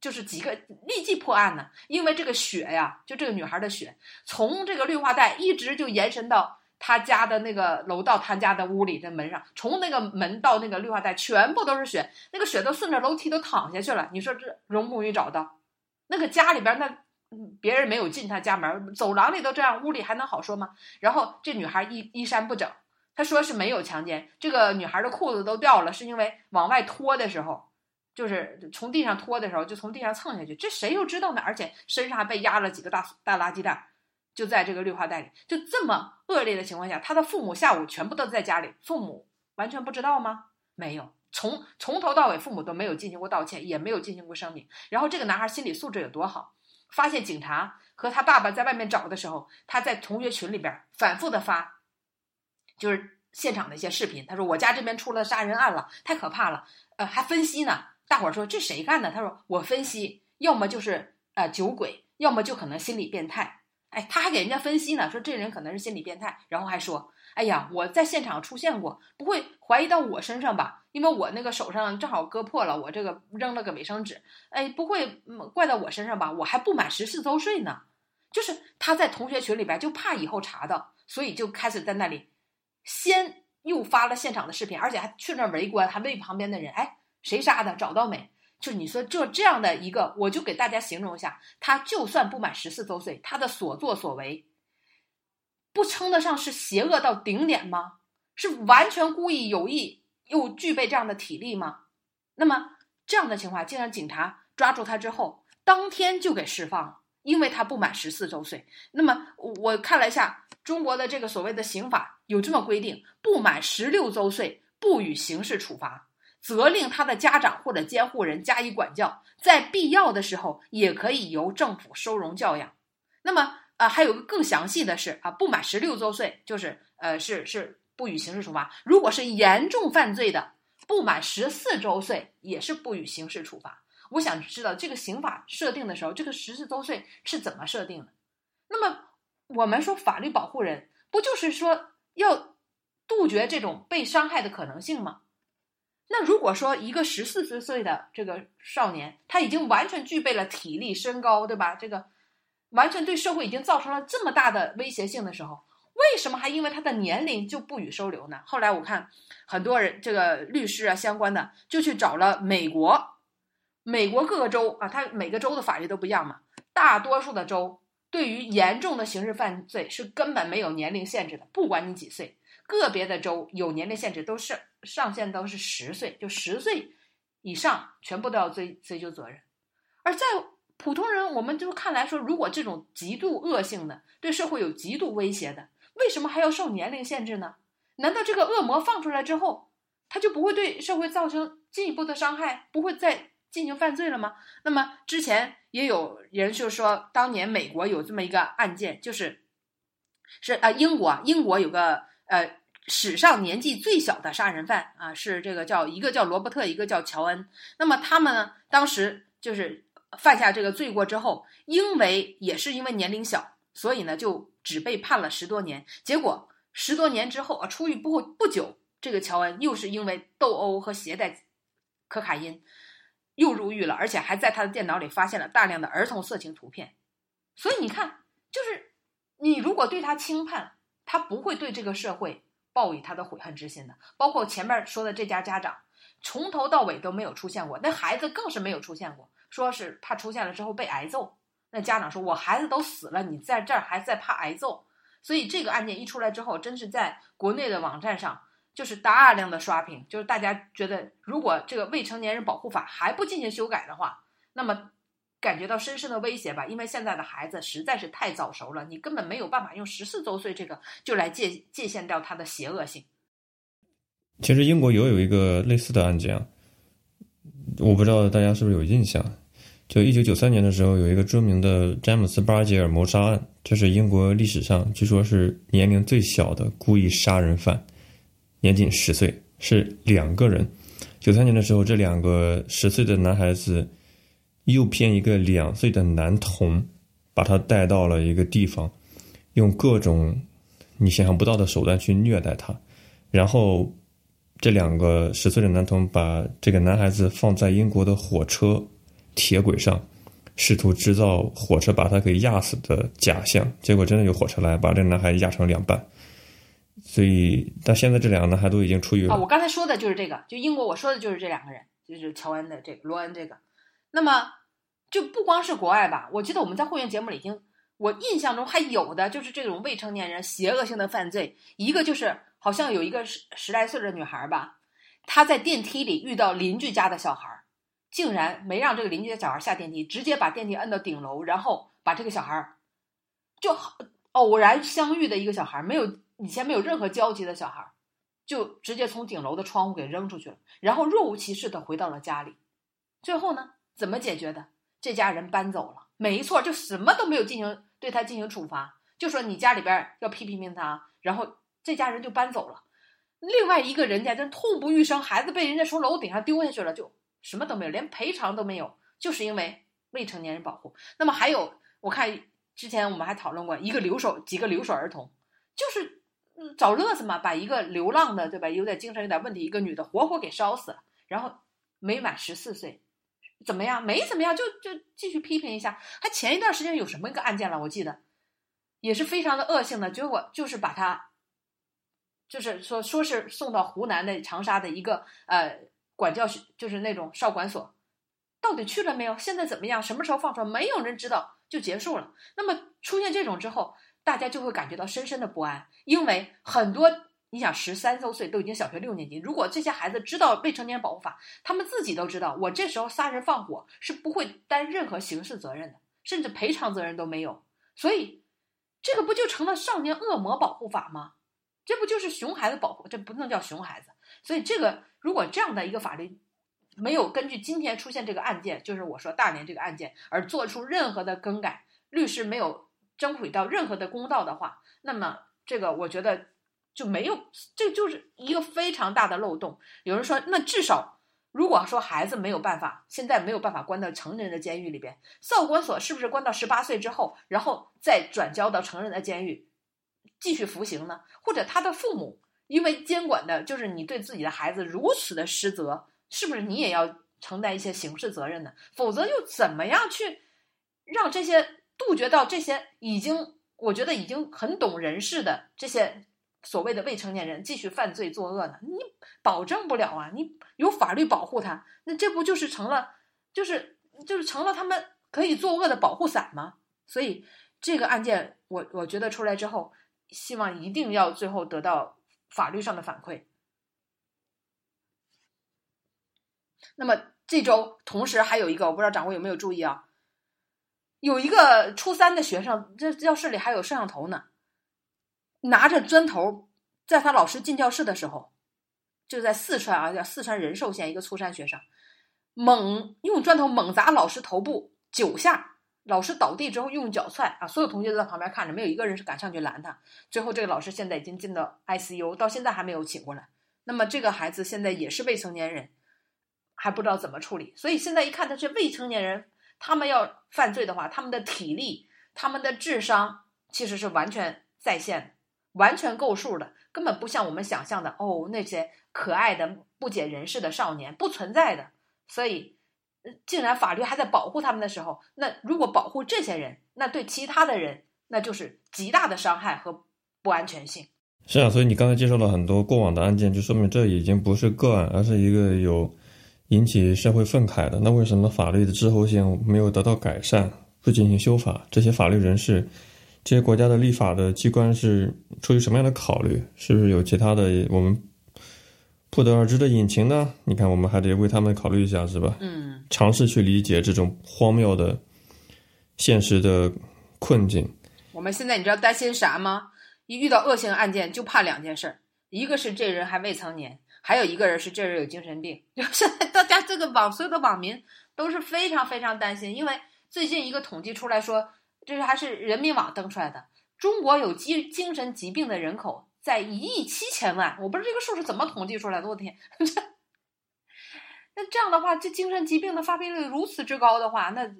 就是几个立即破案呢？因为这个血呀，就这个女孩的血，从这个绿化带一直就延伸到她家的那个楼道，她家的屋里的门上，从那个门到那个绿化带，全部都是血，那个血都顺着楼梯都淌下去了。你说这容不容易找到？那个家里边那别人没有进他家门，走廊里都这样，屋里还能好说吗？然后这女孩衣衣衫不整，他说是没有强奸，这个女孩的裤子都掉了，是因为往外拖的时候。就是从地上拖的时候，就从地上蹭下去，这谁又知道呢？而且身上还被压了几个大大垃圾袋，就在这个绿化带里，就这么恶劣的情况下，他的父母下午全部都在家里，父母完全不知道吗？没有，从从头到尾，父母都没有进行过道歉，也没有进行过声明。然后这个男孩心理素质有多好？发现警察和他爸爸在外面找的时候，他在同学群里边反复的发，就是现场的一些视频。他说：“我家这边出了杀人案了，太可怕了。”呃，还分析呢。大伙儿说这谁干的？他说我分析，要么就是呃酒鬼，要么就可能心理变态。哎，他还给人家分析呢，说这人可能是心理变态，然后还说，哎呀，我在现场出现过，不会怀疑到我身上吧？因为我那个手上正好割破了，我这个扔了个卫生纸，哎，不会怪到我身上吧？我还不满十四周岁呢。就是他在同学群里边就怕以后查到，所以就开始在那里先又发了现场的视频，而且还去那儿围观，还问旁边的人，哎。谁杀的？找到没？就你说，就这样的一个，我就给大家形容一下，他就算不满十四周岁，他的所作所为，不称得上是邪恶到顶点吗？是完全故意有意又具备这样的体力吗？那么这样的情况，竟然警察抓住他之后，当天就给释放了，因为他不满十四周岁。那么我看了一下中国的这个所谓的刑法，有这么规定：不满十六周岁不予刑事处罚。责令他的家长或者监护人加以管教，在必要的时候也可以由政府收容教养。那么，啊，还有个更详细的是啊，不满十六周岁就是呃是是不予刑事处罚。如果是严重犯罪的，不满十四周岁也是不予刑事处罚。我想知道这个刑法设定的时候，这个十四周岁是怎么设定的？那么我们说法律保护人，不就是说要杜绝这种被伤害的可能性吗？那如果说一个十四岁岁的这个少年，他已经完全具备了体力、身高，对吧？这个完全对社会已经造成了这么大的威胁性的时候，为什么还因为他的年龄就不予收留呢？后来我看很多人，这个律师啊相关的就去找了美国，美国各个州啊，他每个州的法律都不一样嘛。大多数的州对于严重的刑事犯罪是根本没有年龄限制的，不管你几岁。个别的州有年龄限制，都是上限都是十岁，就十岁以上全部都要追追究责任。而在普通人，我们就看来说，如果这种极度恶性的、对社会有极度威胁的，为什么还要受年龄限制呢？难道这个恶魔放出来之后，他就不会对社会造成进一步的伤害，不会再进行犯罪了吗？那么之前也有人就说，当年美国有这么一个案件，就是是啊，英国英国有个呃。史上年纪最小的杀人犯啊，是这个叫一个叫罗伯特，一个叫乔恩。那么他们呢，当时就是犯下这个罪过之后，因为也是因为年龄小，所以呢就只被判了十多年。结果十多年之后啊，出狱不不久，这个乔恩又是因为斗殴和携带可卡因又入狱了，而且还在他的电脑里发现了大量的儿童色情图片。所以你看，就是你如果对他轻判，他不会对这个社会。报以他的悔恨之心的，包括前面说的这家家长，从头到尾都没有出现过，那孩子更是没有出现过，说是怕出现了之后被挨揍。那家长说：“我孩子都死了，你在这儿还在怕挨揍？”所以这个案件一出来之后，真是在国内的网站上就是大量的刷屏，就是大家觉得，如果这个未成年人保护法还不进行修改的话，那么。感觉到深深的威胁吧，因为现在的孩子实在是太早熟了，你根本没有办法用十四周岁这个就来界界限掉他的邪恶性。其实英国也有一个类似的案件，我不知道大家是不是有印象？就一九九三年的时候，有一个著名的詹姆斯巴吉尔谋杀案，这是英国历史上据说是年龄最小的故意杀人犯，年仅十岁，是两个人。九三年的时候，这两个十岁的男孩子。诱骗一个两岁的男童，把他带到了一个地方，用各种你想象不到的手段去虐待他，然后这两个十岁的男童把这个男孩子放在英国的火车，铁轨上，试图制造火车把他给压死的假象，结果真的有火车来把这个男孩压成两半。所以到现在，这两个男孩都已经出狱了。啊，我刚才说的就是这个，就英国我说的就是这两个人，就是乔恩的这个罗恩这个。那么就不光是国外吧，我记得我们在会员节目里已经，我印象中还有的就是这种未成年人邪恶性的犯罪，一个就是好像有一个十十来岁的女孩吧，她在电梯里遇到邻居家的小孩，竟然没让这个邻居的小孩下电梯，直接把电梯摁到顶楼，然后把这个小孩就偶然相遇的一个小孩，没有。以前没有任何交集的小孩，就直接从顶楼的窗户给扔出去了，然后若无其事的回到了家里。最后呢，怎么解决的？这家人搬走了，没错，就什么都没有进行对他进行处罚，就说你家里边要批评评他，然后这家人就搬走了。另外一个人家真痛不欲生，孩子被人家从楼顶上丢下去了，就什么都没有，连赔偿都没有，就是因为未成年人保护。那么还有，我看之前我们还讨论过一个留守，几个留守儿童，就是。找乐子嘛，把一个流浪的，对吧？有点精神有点问题，一个女的活活给烧死了。然后没满十四岁，怎么样？没怎么样，就就继续批评一下。还前一段时间有什么一个案件了？我记得也是非常的恶性的，结果就是把他，就是说说是送到湖南的长沙的一个呃管教，就是那种少管所，到底去了没有？现在怎么样？什么时候放出来？没有人知道，就结束了。那么出现这种之后。大家就会感觉到深深的不安，因为很多你想十三周岁都已经小学六年级，如果这些孩子知道未成年保护法，他们自己都知道，我这时候杀人放火是不会担任何刑事责任的，甚至赔偿责任都没有。所以，这个不就成了少年恶魔保护法吗？这不就是熊孩子保护？这不能叫熊孩子。所以，这个如果这样的一个法律没有根据今天出现这个案件，就是我说大连这个案件而做出任何的更改，律师没有。争取到任何的公道的话，那么这个我觉得就没有，这就是一个非常大的漏洞。有人说，那至少如果说孩子没有办法，现在没有办法关到成人的监狱里边，少管所是不是关到十八岁之后，然后再转交到成人的监狱继续服刑呢？或者他的父母因为监管的就是你对自己的孩子如此的失责，是不是你也要承担一些刑事责任呢？否则又怎么样去让这些？杜绝到这些已经，我觉得已经很懂人事的这些所谓的未成年人继续犯罪作恶呢？你保证不了啊！你有法律保护他，那这不就是成了，就是就是成了他们可以作恶的保护伞吗？所以这个案件，我我觉得出来之后，希望一定要最后得到法律上的反馈。那么这周同时还有一个，我不知道掌柜有没有注意啊？有一个初三的学生，这教室里还有摄像头呢，拿着砖头，在他老师进教室的时候，就在四川啊，叫四川仁寿县一个初三学生，猛用砖头猛砸老师头部九下，老师倒地之后用脚踹啊，所有同学都在旁边看着，没有一个人是敢上去拦他。最后这个老师现在已经进到 ICU，到现在还没有醒过来。那么这个孩子现在也是未成年人，还不知道怎么处理，所以现在一看他是未成年人。他们要犯罪的话，他们的体力、他们的智商其实是完全在线、完全够数的，根本不像我们想象的哦，那些可爱的不解人事的少年不存在的。所以，竟然法律还在保护他们的时候，那如果保护这些人，那对其他的人那就是极大的伤害和不安全性。是啊，所以你刚才介绍了很多过往的案件，就说明这已经不是个案，而是一个有。引起社会愤慨的，那为什么法律的滞后性没有得到改善，不进行修法？这些法律人士，这些国家的立法的机关是出于什么样的考虑？是不是有其他的我们不得而知的隐情呢？你看，我们还得为他们考虑一下，是吧？嗯，尝试去理解这种荒谬的现实的困境。我们现在你知道担心啥吗？一遇到恶性案件，就怕两件事儿，一个是这人还未成年。还有一个人是这人有精神病，就现在大家这个网所有的网民都是非常非常担心，因为最近一个统计出来说，这是还是人民网登出来的，中国有精精神疾病的人口在一亿七千万，我不知道这个数是怎么统计出来的，我的天，(laughs) 那这样的话，这精神疾病的发病率如此之高的话，那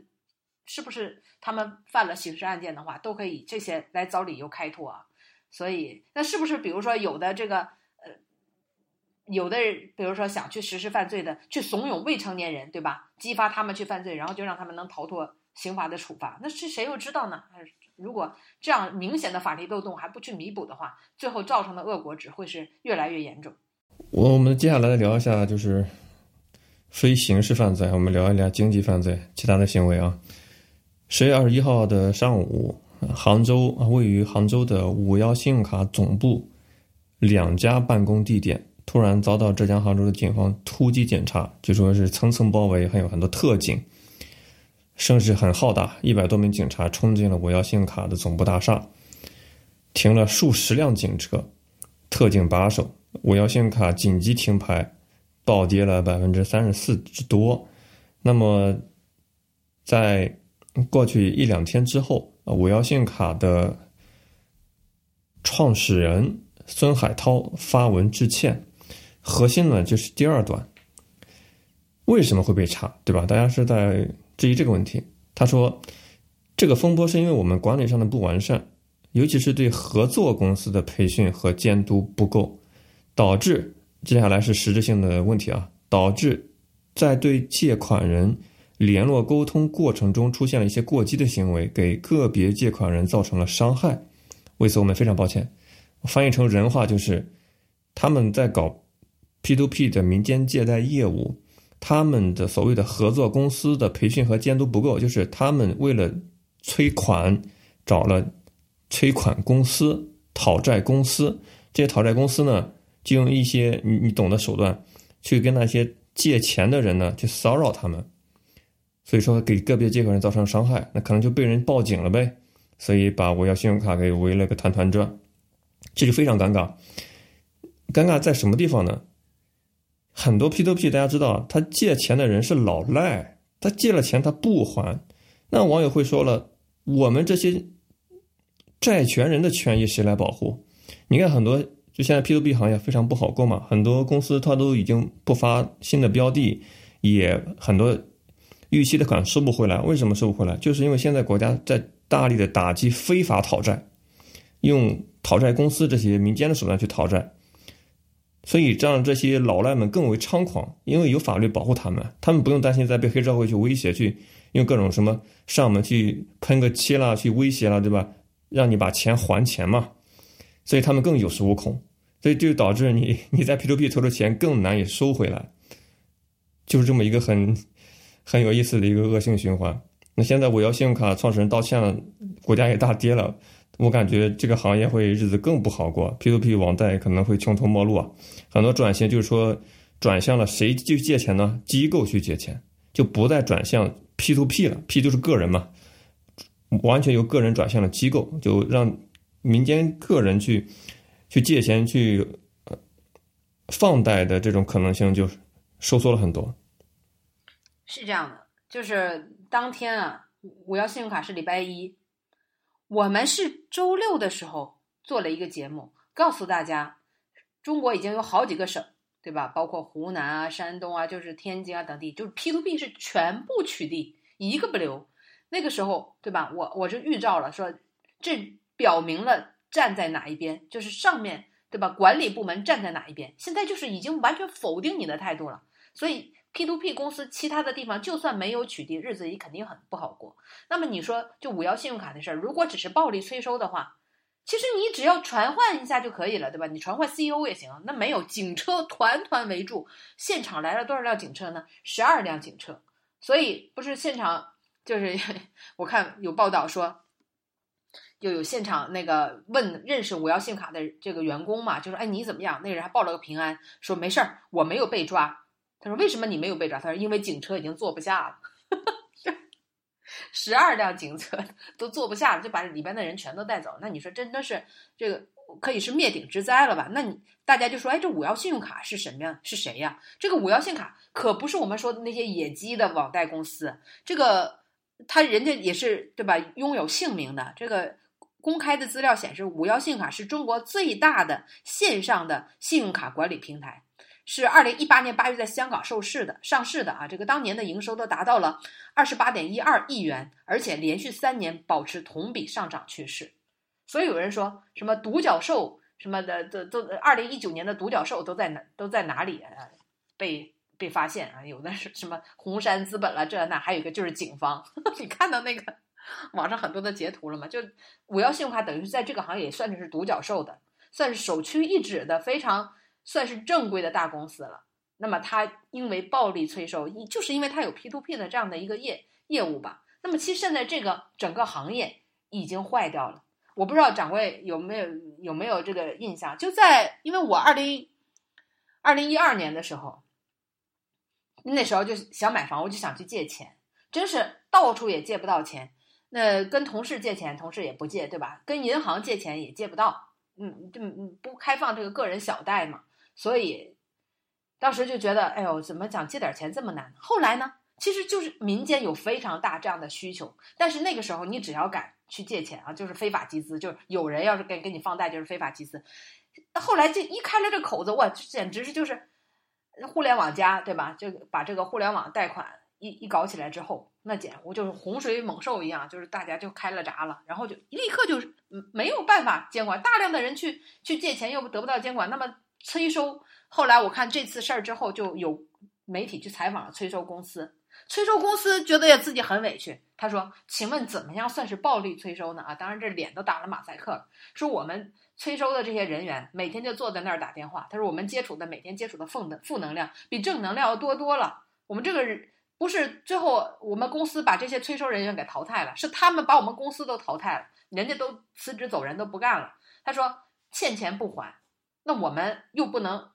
是不是他们犯了刑事案件的话，都可以这些来找理由开脱啊？所以，那是不是比如说有的这个？有的人，比如说想去实施犯罪的，去怂恿未成年人，对吧？激发他们去犯罪，然后就让他们能逃脱刑罚的处罚。那是谁又知道呢？如果这样明显的法律漏洞还不去弥补的话，最后造成的恶果只会是越来越严重。我我们接下来聊一下，就是非刑事犯罪，我们聊一聊经济犯罪其他的行为啊。十月二十一号的上午，杭州啊位于杭州的五幺信用卡总部两家办公地点突然遭到浙江杭州的警方突击检查，据说是层层包围，还有很多特警，声势很浩大，一百多名警察冲进了五幺信用卡的总部大厦，停了数十辆警车，特警把守。五幺信用卡紧急停牌，暴跌了百分之三十四之多。那么，在过去一两天之后，五幺信用卡的创始人孙海涛发文致歉，核心呢就是第二段，为什么会被查，对吧？大家是在质疑这个问题。他说，这个风波是因为我们管理上的不完善，尤其是对合作公司的培训和监督不够。导致接下来是实质性的问题啊，导致在对借款人联络沟通过程中出现了一些过激的行为，给个别借款人造成了伤害。为此我们非常抱歉。翻译成人话就是，他们在搞 P to P 的民间借贷业务，他们的所谓的合作公司的培训和监督不够，就是他们为了催款找了催款公司、讨债公司，这些讨债公司呢。就用一些你你懂的手段，去跟那些借钱的人呢去骚扰他们，所以说给个别借款人造成伤害，那可能就被人报警了呗，所以把我要信用卡给围了个团团转，这就非常尴尬。尴尬在什么地方呢？很多 P to P 大家知道，他借钱的人是老赖，他借了钱他不还，那网友会说了，我们这些债权人的权益谁来保护？你看很多。就现在 P to P 行业非常不好过嘛，很多公司它都已经不发新的标的，也很多逾期的款收不回来。为什么收不回来？就是因为现在国家在大力的打击非法讨债，用讨债公司这些民间的手段去讨债，所以让这些老赖们更为猖狂。因为有法律保护他们，他们不用担心再被黑社会去威胁，去用各种什么上门去喷个漆啦，去威胁啦，对吧？让你把钱还钱嘛。所以他们更有恃无恐，所以就导致你 (laughs) 你在 P to P 投的钱更难以收回来，就是这么一个很很有意思的一个恶性循环。那现在五幺信用卡创始人道歉了，国家也大跌了，我感觉这个行业会日子更不好过，P to P 网贷可能会穷途末路啊。很多转型就是说转向了谁去借钱呢？机构去借钱，就不再转向 P to P 了，P 就是个人嘛，完全由个人转向了机构，就让。民间个人去去借钱去放贷的这种可能性就收缩了很多。是这样的，就是当天啊，我要信用卡是礼拜一，我们是周六的时候做了一个节目，告诉大家，中国已经有好几个省，对吧？包括湖南啊、山东啊，就是天津啊等地，就是 P to P 是全部取缔，一个不留。那个时候，对吧？我我就预兆了，说这。表明了站在哪一边，就是上面对吧？管理部门站在哪一边，现在就是已经完全否定你的态度了。所以 P to P 公司其他的地方就算没有取缔，日子也肯定很不好过。那么你说，就五幺信用卡的事儿，如果只是暴力催收的话，其实你只要传唤一下就可以了，对吧？你传唤 CEO 也行。那没有警车团团围住，现场来了多少辆警车呢？十二辆警车。所以不是现场，就是 (laughs) 我看有报道说。就有现场那个问认识五幺信用卡的这个员工嘛，就说：“哎，你怎么样？”那个人还报了个平安，说没事儿，我没有被抓。他说：“为什么你没有被抓？”他说：“因为警车已经坐不下了，(laughs) 十二辆警车 (laughs) 都坐不下了，就把里边的人全都带走。那你说真的是这个可以是灭顶之灾了吧？那你大家就说：“哎，这五幺信用卡是什么呀？是谁呀？这个五幺信用卡可不是我们说的那些野鸡的网贷公司，这个他人家也是对吧？拥有姓名的这个。”公开的资料显示，五幺信用卡是中国最大的线上的信用卡管理平台，是二零一八年八月在香港上市的。上市的啊，这个当年的营收都达到了二十八点一二亿元，而且连续三年保持同比上涨趋势。所以有人说什么独角兽什么的，都都二零一九年的独角兽都在哪都在哪里啊？被被发现啊？有的是什么红杉资本了，这那还有一个就是警方。(laughs) 你看到那个网上很多的截图了吗？就五幺信用卡等于是在这个行业也算是独角兽的，算是首屈一指的，非常算是正规的大公司了。那么它因为暴力催收，就是因为它有 P to P 的这样的一个业业务吧。那么其实现在这个整个行业已经坏掉了。我不知道掌柜有没有有没有这个印象？就在因为我二零二零一二年的时候，那时候就想买房，我就想去借钱，真是到处也借不到钱。那跟同事借钱，同事也不借，对吧？跟银行借钱也借不到，嗯，就不开放这个个人小贷嘛。所以当时就觉得，哎呦，怎么讲借点钱这么难？后来呢，其实就是民间有非常大这样的需求，但是那个时候你只要敢。去借钱啊，就是非法集资，就是有人要是给给你放贷，就是非法集资。后来这一开了这口子，哇，简直是就是互联网加，对吧？就把这个互联网贷款一一搞起来之后，那简直就是洪水猛兽一样，就是大家就开了闸了，然后就立刻就是没有办法监管，大量的人去去借钱又得不到监管，那么催收。后来我看这次事儿之后，就有媒体去采访了催收公司。催收公司觉得也自己很委屈，他说：“请问怎么样算是暴力催收呢？”啊，当然这脸都打了马赛克了。说我们催收的这些人员每天就坐在那儿打电话。他说我们接触的每天接触的负能负能量比正能量要多多了。我们这个不是最后我们公司把这些催收人员给淘汰了，是他们把我们公司都淘汰了，人家都辞职走人都不干了。他说欠钱不还，那我们又不能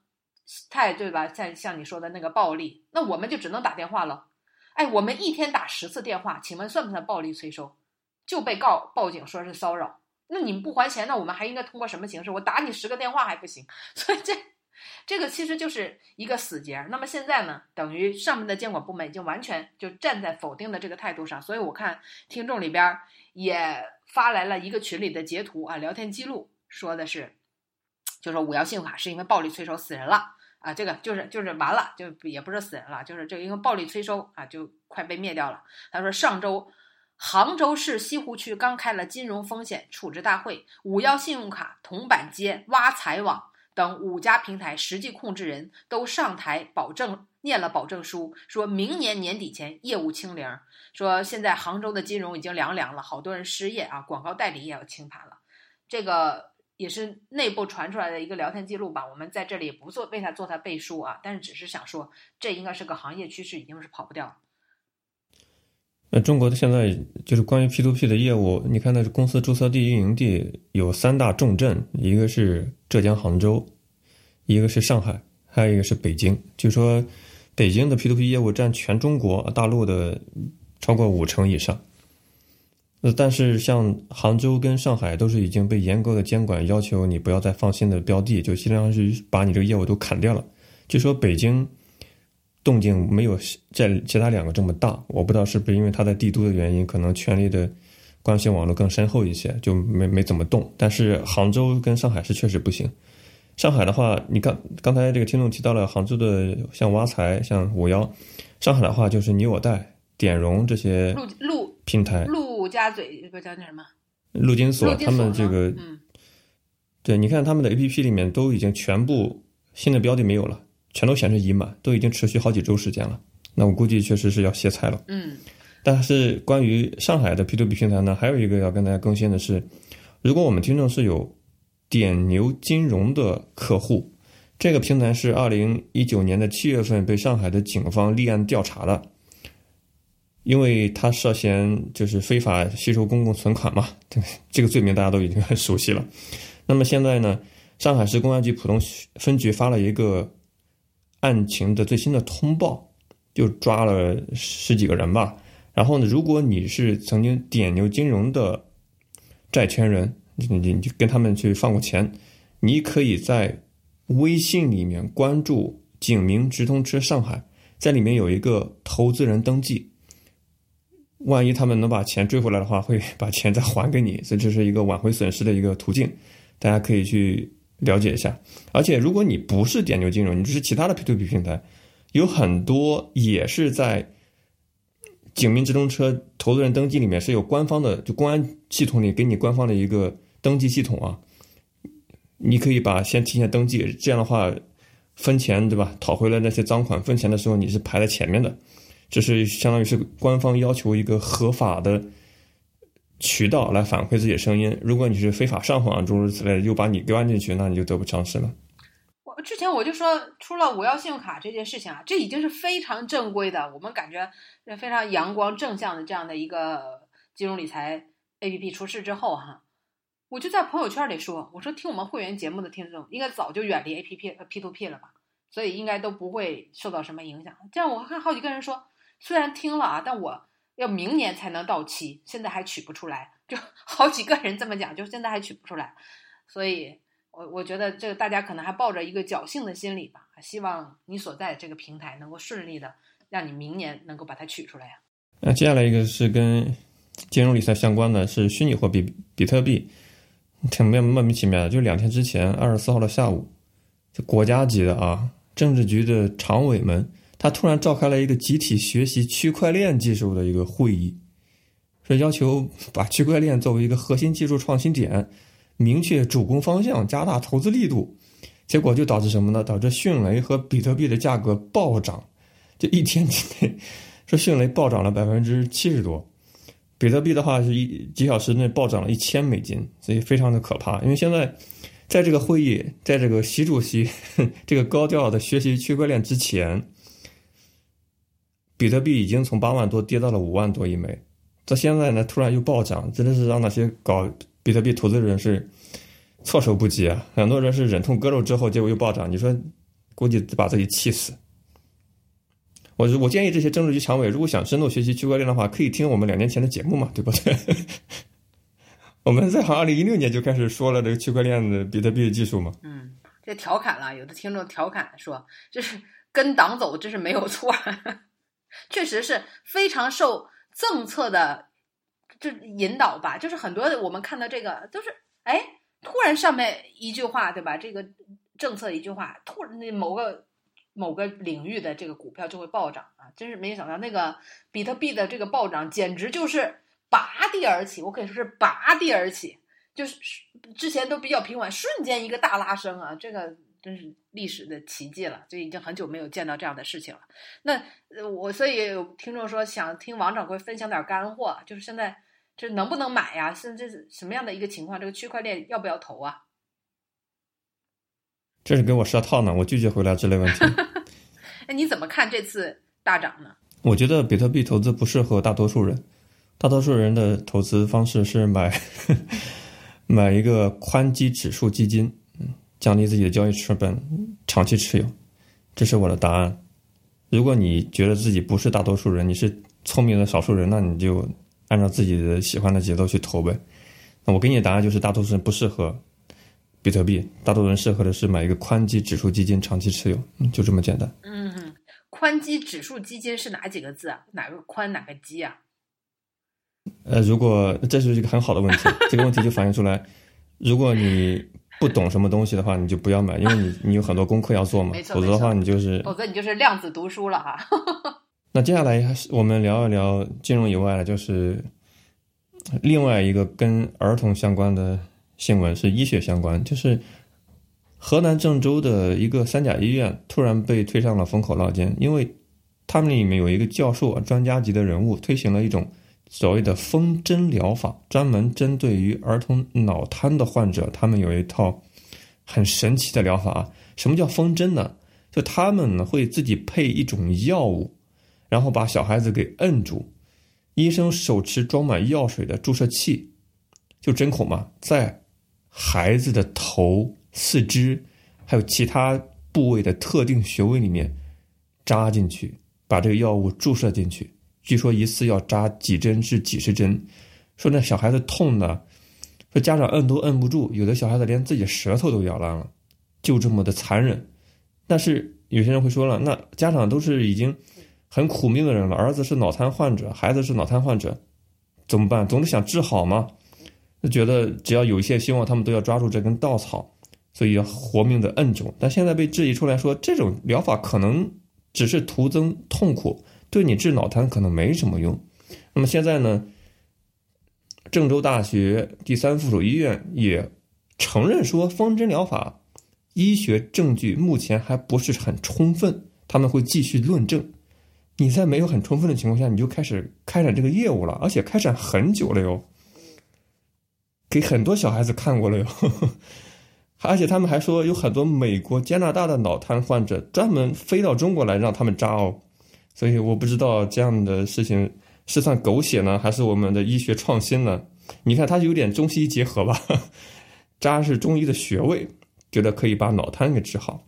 太对吧？像像你说的那个暴力，那我们就只能打电话了。哎，我们一天打十次电话，请问算不算暴力催收？就被告报警说是骚扰，那你们不还钱，那我们还应该通过什么形式？我打你十个电话还不行？(laughs) 所以这这个其实就是一个死结。那么现在呢，等于上面的监管部门已经完全就站在否定的这个态度上。所以我看听众里边也发来了一个群里的截图啊，聊天记录说的是，就说五幺信用卡是因为暴力催收死人了。啊，这个就是就是完了，就也不是死人了，就是这个因为暴力催收啊，就快被灭掉了。他说，上周杭州市西湖区刚开了金融风险处置大会，五幺信用卡、铜板街、挖财网等五家平台实际控制人都上台保证念了保证书，说明年年底前业务清零。说现在杭州的金融已经凉凉了，好多人失业啊，广告代理也要清盘了。这个。也是内部传出来的一个聊天记录吧，我们在这里不做为他做他背书啊，但是只是想说，这应该是个行业趋势，已经是跑不掉。那中国的现在就是关于 P to P 的业务，你看那是公司注册地、运营地有三大重镇，一个是浙江杭州，一个是上海，还有一个是北京。据说北京的 P to P 业务占全中国大陆的超过五成以上。呃，但是像杭州跟上海都是已经被严格的监管，要求你不要再放新的标的，就尽量是把你这个业务都砍掉了。据说北京动静没有在其他两个这么大，我不知道是不是因为它在帝都的原因，可能权力的关系网络更深厚一些，就没没怎么动。但是杭州跟上海是确实不行。上海的话，你刚刚才这个听众提到了杭州的像挖财、像五幺，上海的话就是你我贷、点融这些路路平台。陆家嘴这个叫那什么？陆金所，他们这个，嗯，对，你看他们的 A P P 里面都已经全部新的标的没有了，全都显示已满，都已经持续好几周时间了。那我估计确实是要歇菜了。嗯，但是关于上海的 P to P 平台呢，还有一个要跟大家更新的是，如果我们听众是有点牛金融的客户，这个平台是二零一九年的七月份被上海的警方立案调查的。因为他涉嫌就是非法吸收公共存款嘛，这个罪名大家都已经很熟悉了。那么现在呢，上海市公安局浦东分局发了一个案情的最新的通报，就抓了十几个人吧。然后呢，如果你是曾经点牛金融的债权人，你你就跟他们去放过钱，你可以在微信里面关注“景明直通车上海”，在里面有一个投资人登记。万一他们能把钱追回来的话，会把钱再还给你，所以这是一个挽回损失的一个途径，大家可以去了解一下。而且，如果你不是点牛金融，你就是其他的 P2P 平台，有很多也是在景明直通车投资人登记里面是有官方的，就公安系统里给你官方的一个登记系统啊。你可以把先提前登记，这样的话分钱对吧？讨回来那些赃款，分钱的时候你是排在前面的，这是相当于是官方要求一个合法的渠道来反馈自己的声音。如果你是非法上访诸如此类的，又把你关进去，那你就得不偿失了。我之前我就说，出了五幺信用卡这件事情啊，这已经是非常正规的，我们感觉非常阳光正向的这样的一个金融理财 APP 出事之后哈。我就在朋友圈里说，我说听我们会员节目的听众应该早就远离 A P P P to P 了吧，所以应该都不会受到什么影响。这样我看好几个人说，虽然听了啊，但我要明年才能到期，现在还取不出来，就 (laughs) 好几个人这么讲，就现在还取不出来。所以，我我觉得这个大家可能还抱着一个侥幸的心理吧，希望你所在这个平台能够顺利的让你明年能够把它取出来呀。那接下来一个是跟金融理财相关的是虚拟货币比特币。挺莫莫名其妙的，就两天之前，二十四号的下午，就国家级的啊，政治局的常委们，他突然召开了一个集体学习区块链技术的一个会议，说要求把区块链作为一个核心技术创新点，明确主攻方向，加大投资力度。结果就导致什么呢？导致迅雷和比特币的价格暴涨，就一天之内，说迅雷暴涨了百分之七十多。比特币的话是一几小时内暴涨了一千美金，所以非常的可怕。因为现在在这个会议，在这个习主席这个高调的学习区块链之前，比特币已经从八万多跌到了五万多一枚。到现在呢，突然又暴涨，真的是让那些搞比特币投资的人是措手不及啊！很多人是忍痛割肉之后，结果又暴涨，你说估计把自己气死。我我建议这些政治局常委，如果想深度学习区块链的话，可以听我们两年前的节目嘛，对不对？(laughs) 我们在好像二零一六年就开始说了这个区块链的比特币的技术嘛。嗯，这调侃了，有的听众调侃说，这是跟党走，这是没有错，确实是非常受政策的就引导吧。就是很多我们看到这个都是，哎，突然上面一句话，对吧？这个政策一句话，突然那某个。某个领域的这个股票就会暴涨啊！真是没想到，那个比特币的这个暴涨简直就是拔地而起，我可以说是拔地而起，就是之前都比较平稳，瞬间一个大拉升啊！这个真是历史的奇迹了，就已经很久没有见到这样的事情了。那我所以有听众说想听王掌柜分享点干货，就是现在这能不能买呀？现在是什么样的一个情况？这个区块链要不要投啊？这是给我设套呢，我拒绝回答这类问题。(laughs) 那你怎么看这次大涨呢？我觉得比特币投资不适合大多数人，大多数人的投资方式是买 (laughs) 买一个宽基指数基金，嗯，降低自己的交易成本，长期持有。这是我的答案。如果你觉得自己不是大多数人，你是聪明的少数人，那你就按照自己的喜欢的节奏去投呗。那我给你的答案就是大多数人不适合。比特币，大多数人适合的是买一个宽基指数基金，长期持有，就这么简单。嗯，宽基指数基金是哪几个字啊？哪个宽哪个基啊？呃，如果这是一个很好的问题，这个问题就反映出来，如果你不懂什么东西的话，你就不要买，因为你 (laughs) 你有很多功课要做嘛。否则的话，你就是，否则你就是量子读书了哈。(laughs) (laughs) 那接下来我们聊一聊金融以外的，就是另外一个跟儿童相关的。新闻是医学相关，就是河南郑州的一个三甲医院突然被推上了风口浪尖，因为他们里面有一个教授专家级的人物推行了一种所谓的风针疗法，专门针对于儿童脑瘫的患者，他们有一套很神奇的疗法啊。什么叫风针呢？就他们会自己配一种药物，然后把小孩子给摁住，医生手持装满药水的注射器，就针孔嘛，在。孩子的头、四肢，还有其他部位的特定穴位里面扎进去，把这个药物注射进去。据说一次要扎几针至几十针，说那小孩子痛的，说家长摁都摁不住，有的小孩子连自己舌头都咬烂了，就这么的残忍。但是有些人会说了，那家长都是已经很苦命的人了，儿子是脑瘫患者，孩子是脑瘫患者，怎么办？总是想治好吗？就觉得只要有一些希望，他们都要抓住这根稻草，所以要活命的摁住。但现在被质疑出来说，这种疗法可能只是徒增痛苦，对你治脑瘫可能没什么用。那么现在呢，郑州大学第三附属医院也承认说风针疗法医学证据目前还不是很充分，他们会继续论证。你在没有很充分的情况下，你就开始开展这个业务了，而且开展很久了哟，给很多小孩子看过了哟，(laughs) 而且他们还说有很多美国、加拿大的脑瘫患者专门飞到中国来让他们扎哦，所以我不知道这样的事情是算狗血呢，还是我们的医学创新呢？你看，它有点中西医结合吧，(laughs) 扎是中医的穴位，觉得可以把脑瘫给治好。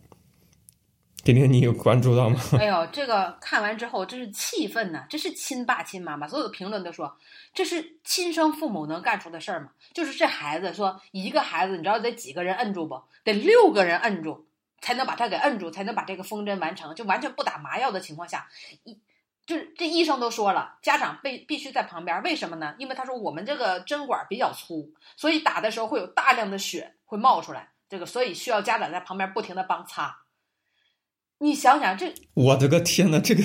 今天你有关注到吗？(laughs) 哎呦，这个看完之后真是气愤呐！这是亲爸亲妈吗？所有的评论都说这是亲生父母能干出的事儿吗？就是这孩子说一个孩子，你知道得几个人摁住不？得六个人摁住才能把它给摁住，才能把这个风针完成。就完全不打麻药的情况下，一就是这医生都说了，家长被必须在旁边。为什么呢？因为他说我们这个针管比较粗，所以打的时候会有大量的血会冒出来，这个所以需要家长在旁边不停的帮擦。你想想这，我的个天呐，这个，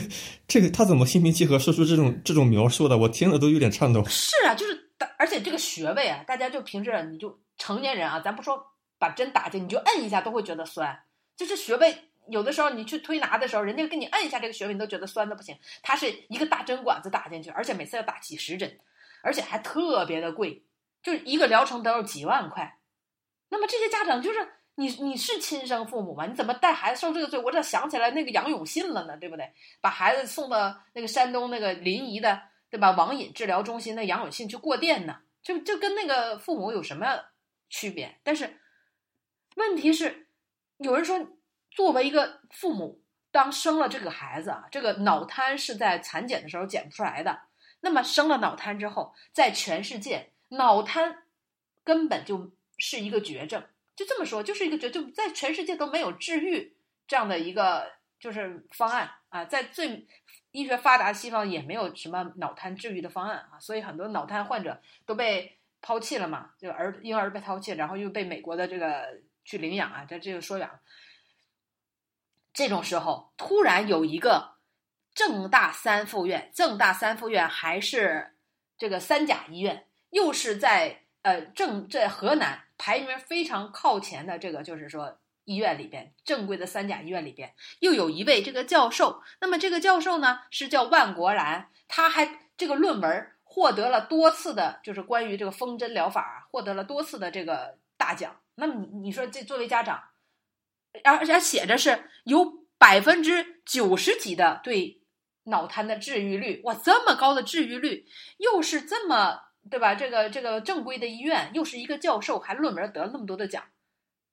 这个他怎么心平气和说出这种这种描述的？我听了都有点颤抖。是啊，就是，而且这个穴位啊，大家就平时你就成年人啊，咱不说把针打进，你就摁一下都会觉得酸。就是穴位，有的时候你去推拿的时候，人家给你摁一下这个穴位，你都觉得酸的不行。它是一个大针管子打进去，而且每次要打几十针，而且还特别的贵，就是一个疗程都要几万块。那么这些家长就是。你你是亲生父母吗？你怎么带孩子受这个罪？我这想起来那个杨永信了呢，对不对？把孩子送到那个山东那个临沂的，对吧？网瘾治疗中心，那杨永信去过电呢，就就跟那个父母有什么区别？但是问题是，有人说，作为一个父母，当生了这个孩子啊，这个脑瘫是在产检的时候检不出来的。那么生了脑瘫之后，在全世界，脑瘫根本就是一个绝症。就这么说，就是一个绝就在全世界都没有治愈这样的一个就是方案啊，在最医学发达西方也没有什么脑瘫治愈的方案啊，所以很多脑瘫患者都被抛弃了嘛，就儿婴儿被抛弃，然后又被美国的这个去领养啊，这这个说远了。这种时候，突然有一个正大三附院，正大三附院还是这个三甲医院，又是在呃正在河南。排名非常靠前的这个，就是说医院里边正规的三甲医院里边，又有一位这个教授。那么这个教授呢，是叫万国然，他还这个论文获得了多次的，就是关于这个风针疗法获得了多次的这个大奖。那么你你说这作为家长，而且写着是有百分之九十几的对脑瘫的治愈率，哇，这么高的治愈率，又是这么。对吧？这个这个正规的医院又是一个教授，还论文得了那么多的奖，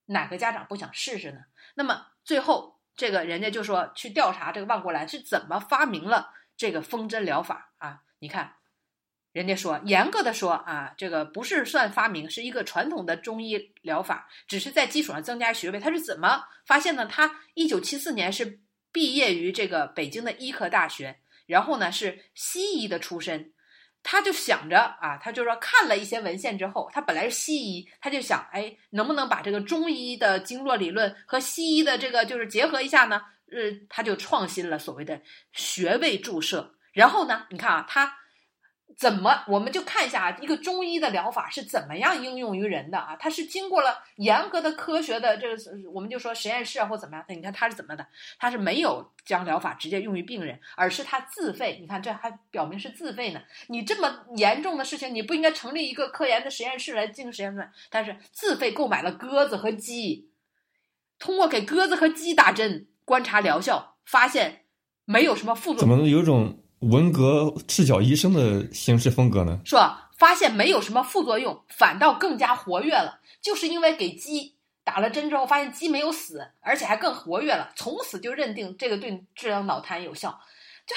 哪个家长不想试试呢？那么最后这个人家就说去调查这个万国兰是怎么发明了这个风针疗法啊？你看，人家说严格的说啊，这个不是算发明，是一个传统的中医疗法，只是在基础上增加学位。他是怎么发现呢？他一九七四年是毕业于这个北京的医科大学，然后呢是西医的出身。他就想着啊，他就说看了一些文献之后，他本来是西医，他就想，哎，能不能把这个中医的经络理论和西医的这个就是结合一下呢？呃，他就创新了所谓的穴位注射。然后呢，你看啊，他。怎么？我们就看一下啊，一个中医的疗法是怎么样应用于人的啊？它是经过了严格的科学的这个，我们就说实验室啊或怎么样？那你看它是怎么的？它是没有将疗法直接用于病人，而是他自费。你看这还表明是自费呢。你这么严重的事情，你不应该成立一个科研的实验室来进行实验吗？但是自费购买了鸽子和鸡，通过给鸽子和鸡打针观察疗效，发现没有什么副作用。怎么有种？文革赤脚医生的行事风格呢？说发现没有什么副作用，反倒更加活跃了，就是因为给鸡打了针之后，发现鸡没有死，而且还更活跃了，从此就认定这个对治疗脑瘫有效。这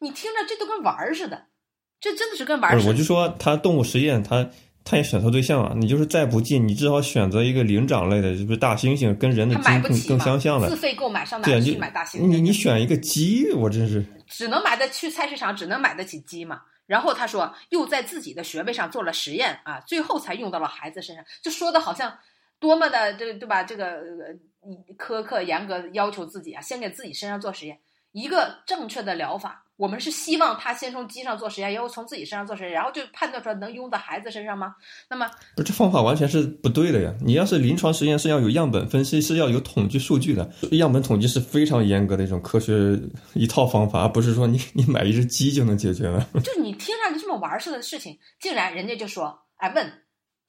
你听着，这都跟玩儿似的，(laughs) 这真的是跟玩儿似的。我就说他动物实验，他。他也选错对象了！你就是再不济，你至少选择一个灵长类的，就是大猩猩，跟人的基因更更相像的。自费购买上哪去买大猩猩？你你选一个鸡，我真是只能买得去菜市场，只能买得起鸡嘛。然后他说，又在自己的穴位上做了实验啊，最后才用到了孩子身上，就说的好像多么的这对吧？这个苛刻严格要求自己啊，先给自己身上做实验。一个正确的疗法，我们是希望他先从鸡上做实验，然后从自己身上做实验，然后就判断出来能用在孩子身上吗？那么，不，这方法完全是不对的呀！你要是临床实验是要有样本分析，是要有统计数据的，样本统计是非常严格的一种科学一套方法，而不是说你你买一只鸡就能解决了。(laughs) 就是你听上去这么玩似的事情，竟然人家就说，哎，问，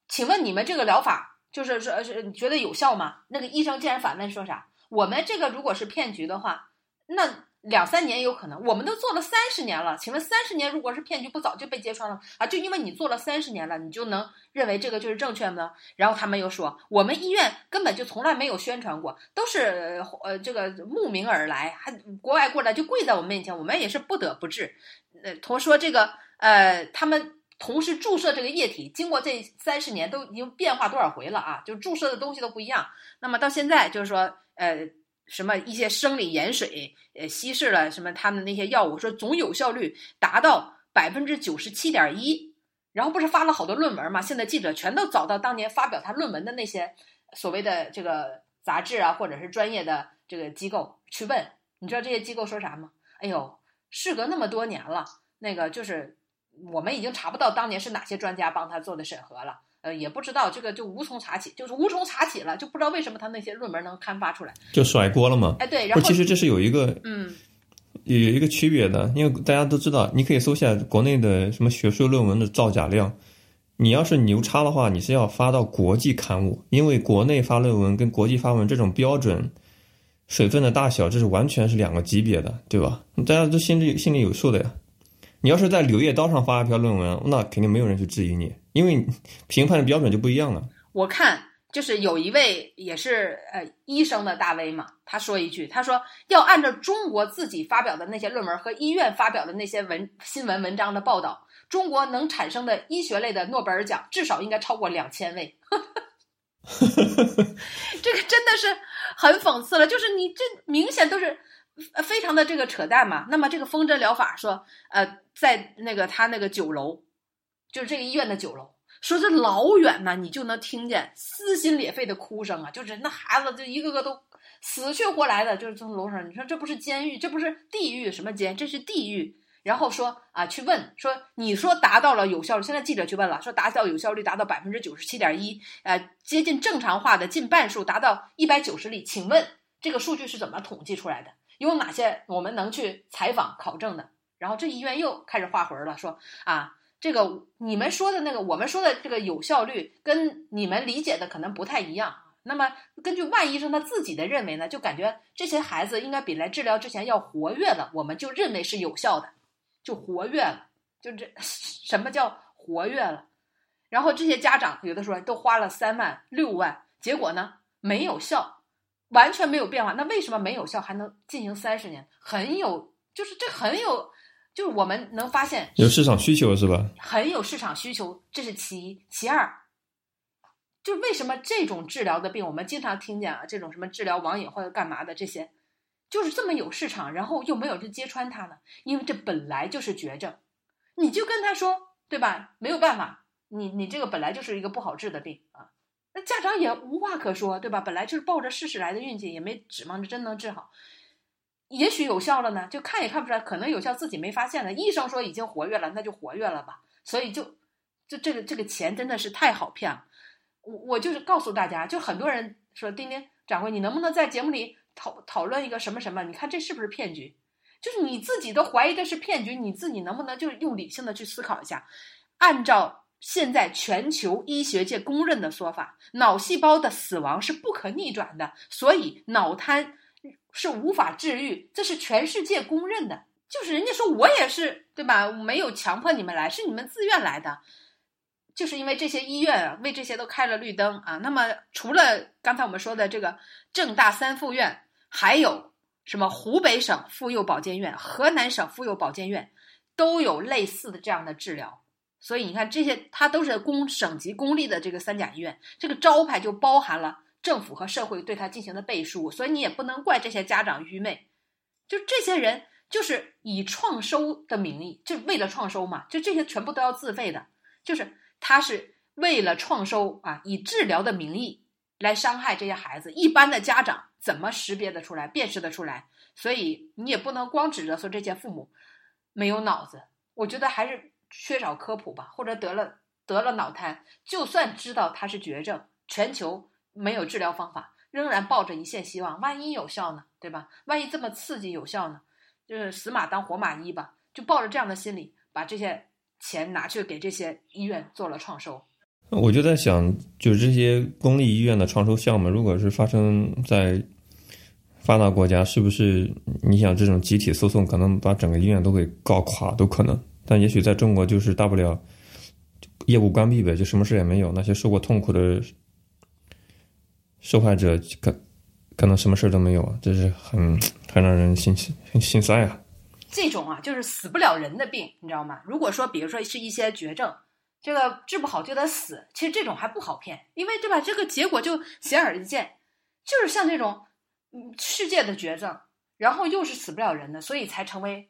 请问你们这个疗法就是说是觉得有效吗？那个医生竟然反问说啥？我们这个如果是骗局的话，那。两三年有可能，我们都做了三十年了。请问三十年如果是骗局，不早就被揭穿了啊？就因为你做了三十年了，你就能认为这个就是正确的？然后他们又说，我们医院根本就从来没有宣传过，都是呃这个慕名而来，还国外过来就跪在我们面前，我们也是不得不治。呃，同说这个呃，他们同时注射这个液体，经过这三十年都已经变化多少回了啊？就注射的东西都不一样。那么到现在就是说呃。什么一些生理盐水，呃，稀释了什么他们那些药物，说总有效率达到百分之九十七点一，然后不是发了好多论文嘛？现在记者全都找到当年发表他论文的那些所谓的这个杂志啊，或者是专业的这个机构去问，你知道这些机构说啥吗？哎呦，事隔那么多年了，那个就是我们已经查不到当年是哪些专家帮他做的审核了。呃，也不知道这个就无从查起，就是无从查起了，就不知道为什么他那些论文能刊发出来，就甩锅了嘛？哎，对，然后其实这是有一个嗯，有有一个区别的，因为大家都知道，你可以搜下国内的什么学术论文的造假量，你要是牛叉的话，你是要发到国际刊物，因为国内发论文跟国际发文这种标准水分的大小，这是完全是两个级别的，对吧？大家都心里心里有数的呀。你要是在《柳叶刀》上发一篇论文，那肯定没有人去质疑你，因为评判的标准就不一样了。我看就是有一位也是呃医生的大 V 嘛，他说一句，他说要按照中国自己发表的那些论文和医院发表的那些文新闻文章的报道，中国能产生的医学类的诺贝尔奖至少应该超过两千位。(laughs) 这个真的是很讽刺了，就是你这明显都是。呃，非常的这个扯淡嘛。那么这个风筝疗法说，呃，在那个他那个九楼，就是这个医院的九楼，说这老远呢，你就能听见撕心裂肺的哭声啊，就是那孩子就一个个都死去活来的，就是从楼上。你说这不是监狱，这不是地狱什么监？这是地狱。然后说啊，去问说，你说达到了有效率，现在记者去问了，说达到有效率达到百分之九十七点一，呃，接近正常化的近半数达到一百九十例。请问这个数据是怎么统计出来的？有哪些我们能去采访考证的？然后这医院又开始画魂了，说啊，这个你们说的那个，我们说的这个有效率跟你们理解的可能不太一样。那么根据万医生他自己的认为呢，就感觉这些孩子应该比来治疗之前要活跃了，我们就认为是有效的，就活跃了，就这 (laughs) 什么叫活跃了？然后这些家长有的时候都花了三万六万，结果呢没有效。完全没有变化，那为什么没有效还能进行三十年？很有，就是这很有，就是我们能发现有市场需求是吧？很有市场需求，这是其一。其二，就为什么这种治疗的病，我们经常听见啊，这种什么治疗网瘾或者干嘛的这些，就是这么有市场，然后又没有去揭穿它呢？因为这本来就是绝症，你就跟他说，对吧？没有办法，你你这个本来就是一个不好治的病啊。那家长也无话可说，对吧？本来就是抱着试试来的运气，也没指望着真能治好。也许有效了呢，就看也看不出来，可能有效自己没发现呢。医生说已经活跃了，那就活跃了吧。所以就就这个这个钱真的是太好骗了。我我就是告诉大家，就很多人说丁丁掌柜，你能不能在节目里讨讨论一个什么什么？你看这是不是骗局？就是你自己都怀疑这是骗局，你自己能不能就用理性的去思考一下，按照。现在全球医学界公认的说法，脑细胞的死亡是不可逆转的，所以脑瘫是无法治愈，这是全世界公认的。就是人家说我也是，对吧？没有强迫你们来，是你们自愿来的。就是因为这些医院啊，为这些都开了绿灯啊。那么除了刚才我们说的这个正大三附院，还有什么湖北省妇幼保健院、河南省妇幼保健院，都有类似的这样的治疗。所以你看，这些它都是公省级公立的这个三甲医院，这个招牌就包含了政府和社会对它进行的背书，所以你也不能怪这些家长愚昧，就这些人就是以创收的名义，就为了创收嘛，就这些全部都要自费的，就是他是为了创收啊，以治疗的名义来伤害这些孩子，一般的家长怎么识别得出来、辨识得出来？所以你也不能光指着说这些父母。没有脑子，我觉得还是缺少科普吧，或者得了得了脑瘫，就算知道它是绝症，全球没有治疗方法，仍然抱着一线希望，万一有效呢，对吧？万一这么刺激有效呢？就是死马当活马医吧，就抱着这样的心理，把这些钱拿去给这些医院做了创收。我就在想，就是这些公立医院的创收项目，如果是发生在发达国家，是不是你想这种集体诉讼，可能把整个医院都给告垮都可能？但也许在中国，就是大不了业务关闭呗，就什么事也没有。那些受过痛苦的受害者，可可能什么事都没有啊，这是很很让人心心心塞啊。这种啊，就是死不了人的病，你知道吗？如果说，比如说是一些绝症。这个治不好就得死，其实这种还不好骗，因为对吧？这个结果就显而易见，就是像这种世界的绝症，然后又是死不了人的，所以才成为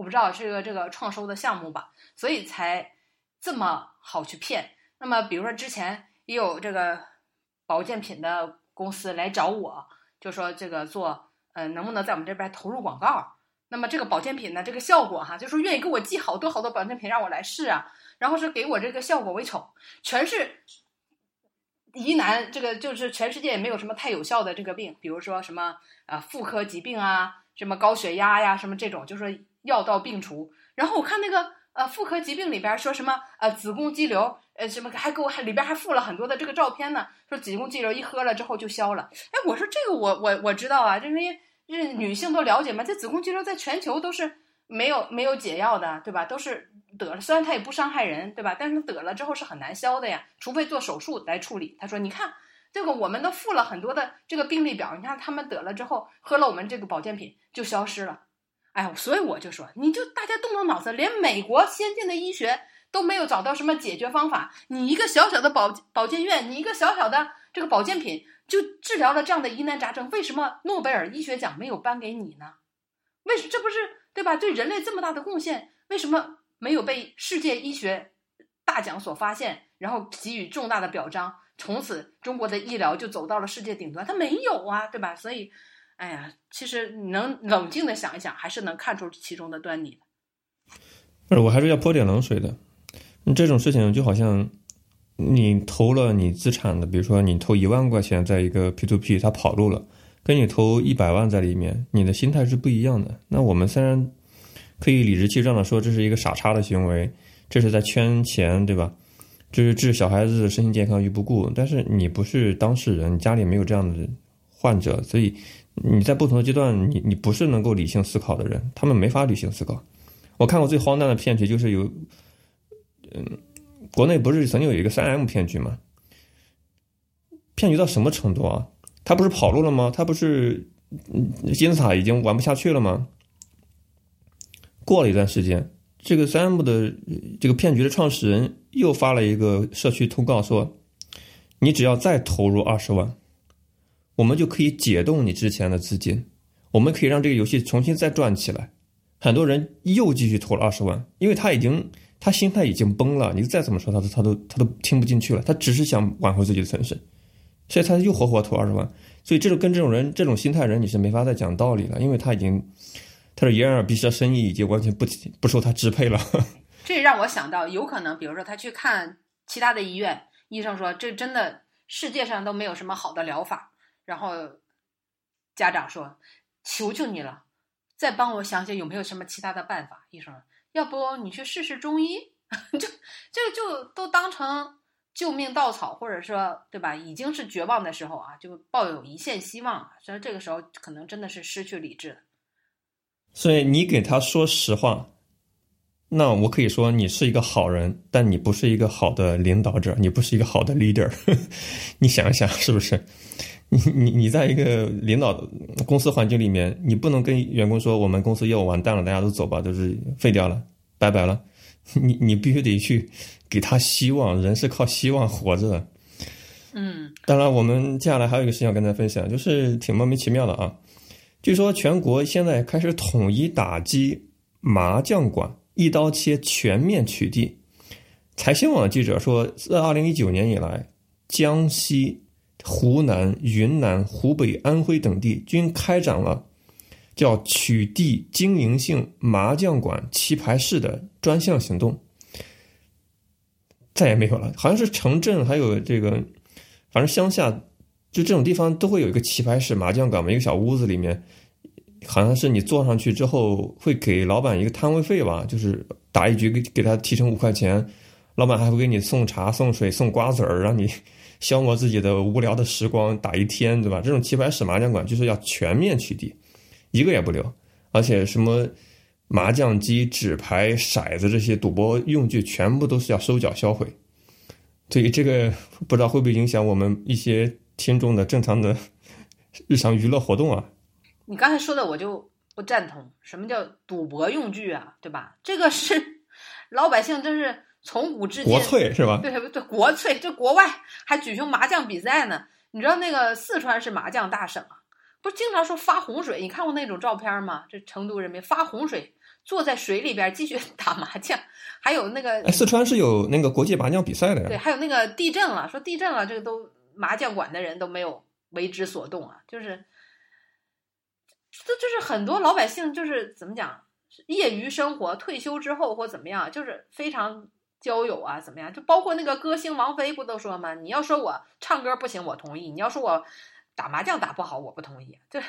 我不知道这个这个创收的项目吧，所以才这么好去骗。那么比如说之前也有这个保健品的公司来找我，就说这个做呃能不能在我们这边投入广告？那么这个保健品呢，这个效果哈，就说愿意给我寄好多好多保健品让我来试啊。然后是给我这个效果为丑，全是疑难，这个就是全世界也没有什么太有效的这个病，比如说什么啊妇科疾病啊，什么高血压呀，什么这种，就是药到病除。然后我看那个呃妇科疾病里边说什么呃子宫肌瘤，呃什么还给我还里边还附了很多的这个照片呢，说子宫肌瘤一喝了之后就消了。哎，我说这个我我我知道啊，因为这女性都了解嘛，这子宫肌瘤在全球都是没有没有解药的，对吧？都是。得了，虽然它也不伤害人，对吧？但是得了之后是很难消的呀，除非做手术来处理。他说：“你看，这个我们都附了很多的这个病例表，你看他们得了之后喝了我们这个保健品就消失了。”哎，所以我就说，你就大家动动脑子，连美国先进的医学都没有找到什么解决方法，你一个小小的保保健院，你一个小小的这个保健品就治疗了这样的疑难杂症，为什么诺贝尔医学奖没有颁给你呢？为什这不是对吧？对人类这么大的贡献，为什么？没有被世界医学大奖所发现，然后给予重大的表彰，从此中国的医疗就走到了世界顶端。他没有啊，对吧？所以，哎呀，其实你能冷静的想一想，还是能看出其中的端倪的。不是，我还是要泼点冷水的。这种事情就好像你投了你资产的，比如说你投一万块钱在一个 P to P，它跑路了，跟你投一百万在里面，你的心态是不一样的。那我们虽然。可以理直气壮的说，这是一个傻叉的行为，这是在圈钱，对吧？这是置小孩子身心健康于不顾。但是你不是当事人，你家里没有这样的患者，所以你在不同的阶段，你你不是能够理性思考的人，他们没法理性思考。我看过最荒诞的骗局，就是有，嗯，国内不是曾经有一个三 M 骗局吗？骗局到什么程度啊？他不是跑路了吗？他不是金字塔已经玩不下去了吗？过了一段时间，这个三 M 的这个骗局的创始人又发了一个社区通告，说：“你只要再投入二十万，我们就可以解冻你之前的资金，我们可以让这个游戏重新再转起来。”很多人又继续投了二十万，因为他已经他心态已经崩了，你再怎么说他都他都他都听不进去了，他只是想挽回自己的损失，所以他又活活投二十万。所以这种跟这种人这种心态人，你是没法再讲道理了，因为他已经。他的：“眼耳鼻舌生意已经完全不不受他支配了。(laughs) ”这让我想到，有可能，比如说他去看其他的医院，医生说这真的世界上都没有什么好的疗法。然后家长说：“求求你了，再帮我想想有没有什么其他的办法。”医生：“要不你去试试中医？” (laughs) 就这个就都当成救命稻草，或者说对吧？已经是绝望的时候啊，就抱有一线希望。所以这个时候可能真的是失去理智。所以你给他说实话，那我可以说你是一个好人，但你不是一个好的领导者，你不是一个好的 leader。(laughs) 你想一想，是不是？你你你在一个领导公司环境里面，你不能跟员工说我们公司业务完蛋了，大家都走吧，就是废掉了，拜拜了。(laughs) 你你必须得去给他希望，人是靠希望活着的。嗯。当然，我们接下来还有一个事情要跟大家分享，就是挺莫名其妙的啊。据说全国现在开始统一打击麻将馆，一刀切，全面取缔。财新网的记者说，自二零一九年以来，江西、湖南、云南、湖北、安徽等地均开展了叫取缔经营性麻将馆棋牌室的专项行动，再也没有了。好像是城镇还有这个，反正乡下就这种地方都会有一个棋牌室、麻将馆嘛，一个小屋子里面，好像是你坐上去之后会给老板一个摊位费吧，就是打一局给给他提成五块钱，老板还会给你送茶、送水、送瓜子儿，让你消磨自己的无聊的时光，打一天，对吧？这种棋牌室、麻将馆就是要全面取缔。一个也不留，而且什么麻将机、纸牌、骰子这些赌博用具，全部都是要收缴销毁。对于这个，不知道会不会影响我们一些听众的正常的日常娱乐活动啊？你刚才说的我就不赞同。什么叫赌博用具啊？对吧？这个是 (laughs) 老百姓，真是从古至今国粹是吧？对对，国粹。这国外还举行麻将比赛呢。你知道那个四川是麻将大省啊。不是经常说发洪水？你看过那种照片吗？这成都人民发洪水，坐在水里边继续 (laughs) 打麻将，还有那个四川是有那个国际麻将比赛的呀。对，还有那个地震了，说地震了，这个都麻将馆的人都没有为之所动啊。就是，这就是很多老百姓就是怎么讲，业余生活退休之后或怎么样，就是非常交友啊，怎么样？就包括那个歌星王菲不都说吗？你要说我唱歌不行，我同意；你要说我。打麻将打不好，我不同意。这，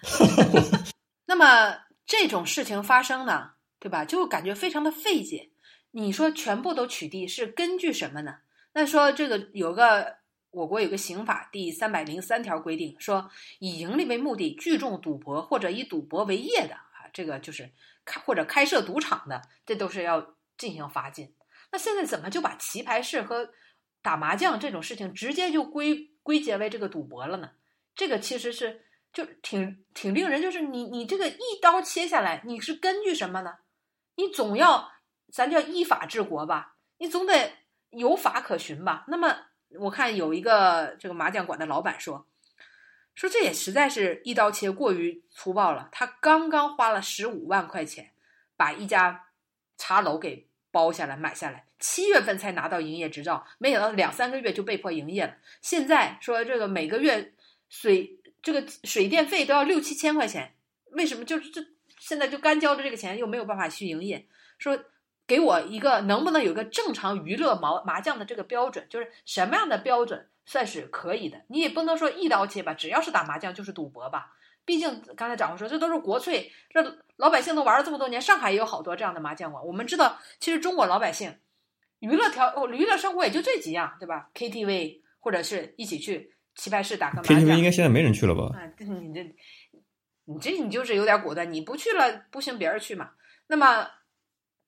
(laughs) (laughs) 那么这种事情发生呢，对吧？就感觉非常的费解。你说全部都取缔是根据什么呢？那说这个有个我国有个刑法第三百零三条规定，说以盈利为目的聚众赌博或者以赌博为业的啊，这个就是开或者开设赌场的，这都是要进行罚金。那现在怎么就把棋牌室和打麻将这种事情直接就归归结为这个赌博了呢？这个其实是就挺挺令人，就是你你这个一刀切下来，你是根据什么呢？你总要咱叫依法治国吧，你总得有法可循吧。那么我看有一个这个麻将馆的老板说，说这也实在是一刀切过于粗暴了。他刚刚花了十五万块钱把一家茶楼给包下来买下来，七月份才拿到营业执照，没想到两三个月就被迫营业了。现在说这个每个月。水这个水电费都要六七千块钱，为什么就是这现在就干交的这个钱又没有办法去营业？说给我一个能不能有个正常娱乐麻麻将的这个标准？就是什么样的标准算是可以的？你也不能说一刀切吧，只要是打麻将就是赌博吧？毕竟刚才长官说这都是国粹，这老百姓都玩了这么多年，上海也有好多这样的麻将馆。我们知道，其实中国老百姓娱乐条娱乐生活也就这几样，对吧？KTV 或者是一起去。棋牌室打个麻将，KTV 应该现在没人去了吧？啊，你这，你这你就是有点果断，你不去了不行，别人去嘛。那么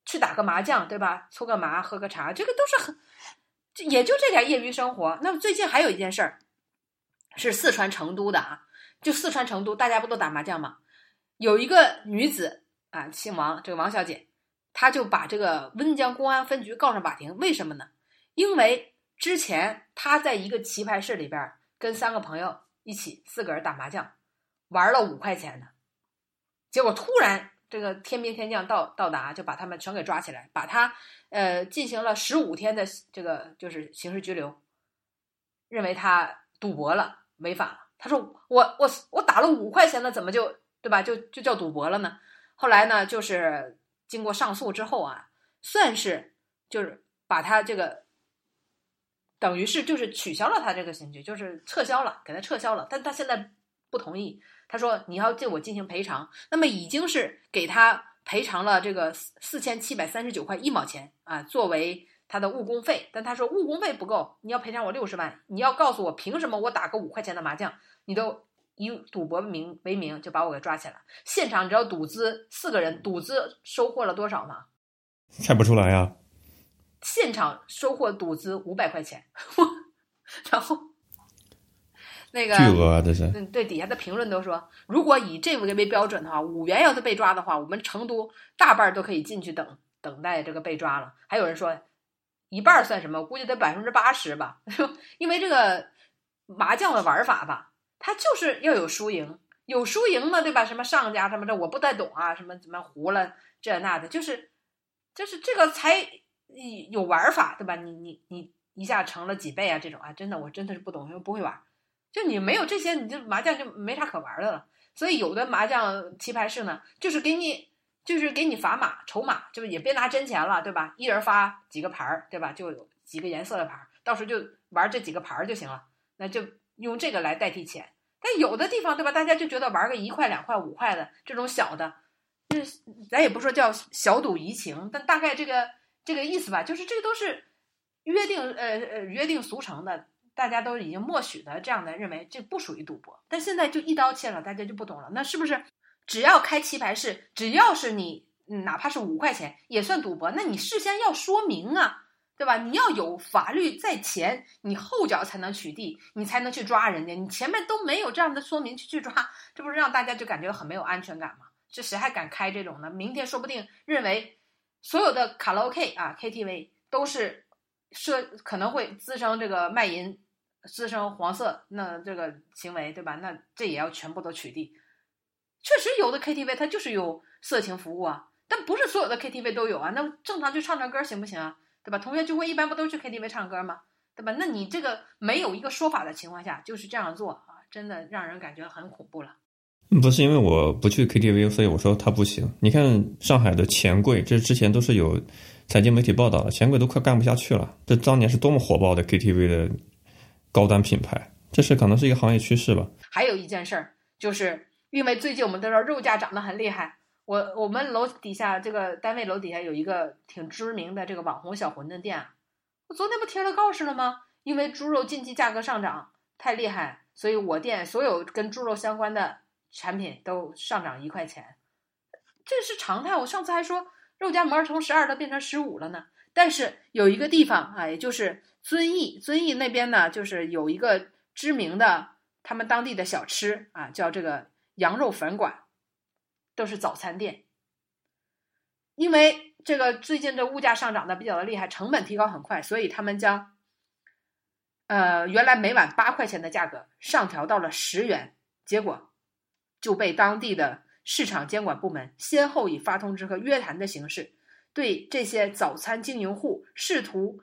去打个麻将，对吧？搓个麻，喝个茶，这个都是很，也就这点业余生活。那么最近还有一件事儿，是四川成都的啊，就四川成都，大家不都打麻将吗？有一个女子啊，姓王，这个王小姐，他就把这个温江公安分局告上法庭，为什么呢？因为之前他在一个棋牌室里边。跟三个朋友一起，四个人打麻将，玩了五块钱的，结果突然这个天兵天将到到达，就把他们全给抓起来，把他呃进行了十五天的这个就是刑事拘留，认为他赌博了，违法了。他说我我我打了五块钱的，怎么就对吧？就就叫赌博了呢？后来呢，就是经过上诉之后啊，算是就是把他这个。等于是就是取消了他这个刑拘，就是撤销了，给他撤销了。但他现在不同意，他说你要对我进行赔偿。那么已经是给他赔偿了这个四千七百三十九块一毛钱啊，作为他的误工费。但他说误工费不够，你要赔偿我六十万。你要告诉我凭什么我打个五块钱的麻将，你都以赌博名为名就把我给抓起来？现场你知道赌资四个人赌资收获了多少吗？猜不出来呀。现场收获赌资五百块钱，(laughs) 然后那个巨额啊，这是。对对，底下的评论都说，如果以这个为标准的话，五元要是被抓的话，我们成都大半都可以进去等等待这个被抓了。还有人说，一半算什么？估计得百分之八十吧。(laughs) 因为这个麻将的玩法吧，它就是要有输赢，有输赢嘛，对吧？什么上家什么的，我不太懂啊，什么怎么胡了这那的，就是就是这个才。有玩法对吧？你你你一下成了几倍啊？这种啊，真的我真的是不懂，因为不会玩。就你没有这些，你就麻将就没啥可玩的了。所以有的麻将棋牌室呢，就是给你就是给你砝码筹码，就是也别拿真钱了，对吧？一人发几个牌儿，对吧？就有几个颜色的牌儿，到时候就玩这几个牌儿就行了，那就用这个来代替钱。但有的地方，对吧？大家就觉得玩个一块、两块、五块的这种小的，就是咱也不说叫小赌怡情，但大概这个这个意思吧，就是这个都是约定呃呃约定俗成的，大家都已经默许的这样的认为这不属于赌博。但现在就一刀切了，大家就不懂了。那是不是只要开棋牌室，只要是你哪怕是五块钱也算赌博？那你事先要说明啊。对吧？你要有法律在前，你后脚才能取缔，你才能去抓人家。你前面都没有这样的说明去去抓，这不是让大家就感觉很没有安全感吗？这谁还敢开这种呢？明天说不定认为所有的卡拉 OK 啊 KTV 都是涉可能会滋生这个卖淫、滋生黄色那这个行为，对吧？那这也要全部都取缔。确实有的 KTV 它就是有色情服务啊，但不是所有的 KTV 都有啊。那正常去唱唱歌行不行啊？对吧？同学聚会一般不都去 KTV 唱歌吗？对吧？那你这个没有一个说法的情况下，就是这样做啊，真的让人感觉很恐怖了。不是因为我不去 KTV，所以我说他不行。你看上海的钱柜，这之前都是有财经媒体报道的，钱柜都快干不下去了。这当年是多么火爆的 KTV 的高端品牌，这是可能是一个行业趋势吧。还有一件事儿，就是因为最近我们都知道肉价涨得很厉害。我我们楼底下这个单位楼底下有一个挺知名的这个网红小馄饨店，我昨天不贴了告示了吗？因为猪肉近期价格上涨太厉害，所以我店所有跟猪肉相关的产品都上涨一块钱，这是常态。我上次还说肉夹馍从十二都变成十五了呢。但是有一个地方啊，也就是遵义，遵义那边呢，就是有一个知名的他们当地的小吃啊，叫这个羊肉粉馆。都是早餐店，因为这个最近这物价上涨的比较的厉害，成本提高很快，所以他们将，呃，原来每碗八块钱的价格上调到了十元，结果就被当地的市场监管部门先后以发通知和约谈的形式，对这些早餐经营户试图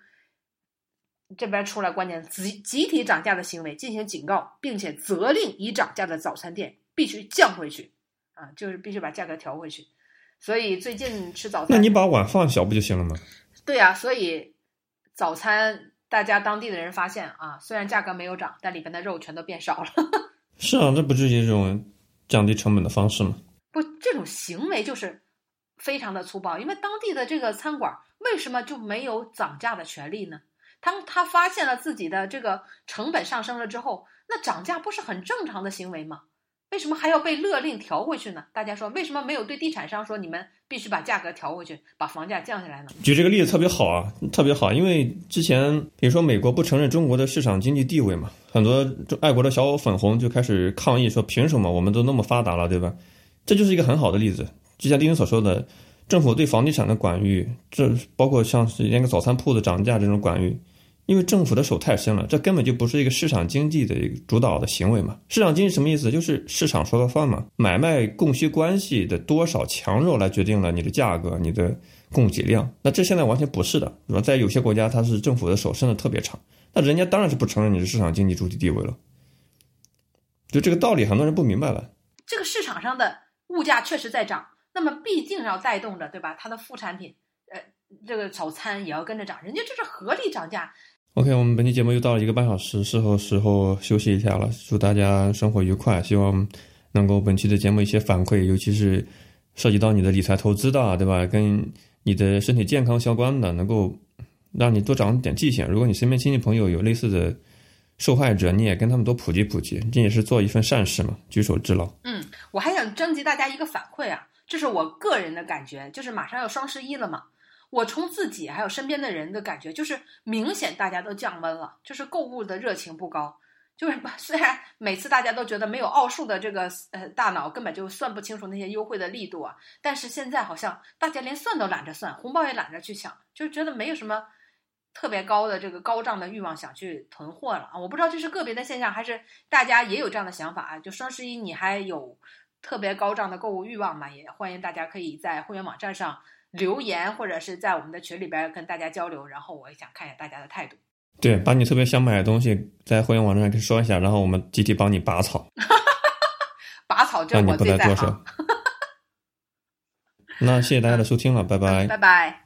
这边出来关键集集体涨价的行为进行警告，并且责令已涨价的早餐店必须降回去。啊，就是必须把价格调回去，所以最近吃早餐，那你把碗放小不就行了吗？对呀，所以早餐大家当地的人发现啊，虽然价格没有涨，但里边的肉全都变少了。(laughs) 是啊，这不就是一种降低成本的方式吗？不，这种行为就是非常的粗暴，因为当地的这个餐馆为什么就没有涨价的权利呢？当他发现了自己的这个成本上升了之后，那涨价不是很正常的行为吗？为什么还要被勒令调回去呢？大家说，为什么没有对地产商说你们必须把价格调回去，把房价降下来呢？举这个例子特别好啊，特别好，因为之前比如说美国不承认中国的市场经济地位嘛，很多爱国的小粉红就开始抗议说，凭什么我们都那么发达了，对吧？这就是一个很好的例子。就像丁丁所说的，政府对房地产的管御，这包括像是连个早餐铺子涨价这种管御。因为政府的手太深了，这根本就不是一个市场经济的一个主导的行为嘛。市场经济什么意思？就是市场说了算嘛。买卖供需关系的多少强弱来决定了你的价格、你的供给量。那这现在完全不是的，是吧？在有些国家，它是政府的手伸的特别长，那人家当然是不承认你是市场经济主体地位了。就这个道理，很多人不明白了。这个市场上的物价确实在涨，那么毕竟要带动着，对吧？它的副产品，呃，这个早餐也要跟着涨，人家这是合理涨价。OK，我们本期节目又到了一个半小时，适合时候休息一下了。祝大家生活愉快，希望能够本期的节目一些反馈，尤其是涉及到你的理财投资的，对吧？跟你的身体健康相关的，能够让你多长点记性。如果你身边亲戚朋友有类似的受害者，你也跟他们多普及普及，这也是做一份善事嘛，举手之劳。嗯，我还想征集大家一个反馈啊，这是我个人的感觉，就是马上要双十一了嘛。我从自己还有身边的人的感觉，就是明显大家都降温了，就是购物的热情不高。就是 (laughs) 虽然每次大家都觉得没有奥数的这个呃大脑根本就算不清楚那些优惠的力度啊，但是现在好像大家连算都懒着算，红包也懒着去抢，就觉得没有什么特别高的这个高涨的欲望想去囤货了啊。我不知道这是个别的现象，还是大家也有这样的想法啊？就双十一你还有特别高涨的购物欲望吗？也欢迎大家可以在会员网站上。留言或者是在我们的群里边跟大家交流，然后我也想看一下大家的态度。对，把你特别想买的东西在会员网站上说一下，然后我们集体帮你拔草。(laughs) 拔草让你不证我最在行。(laughs) 那谢谢大家的收听了，拜拜。拜拜。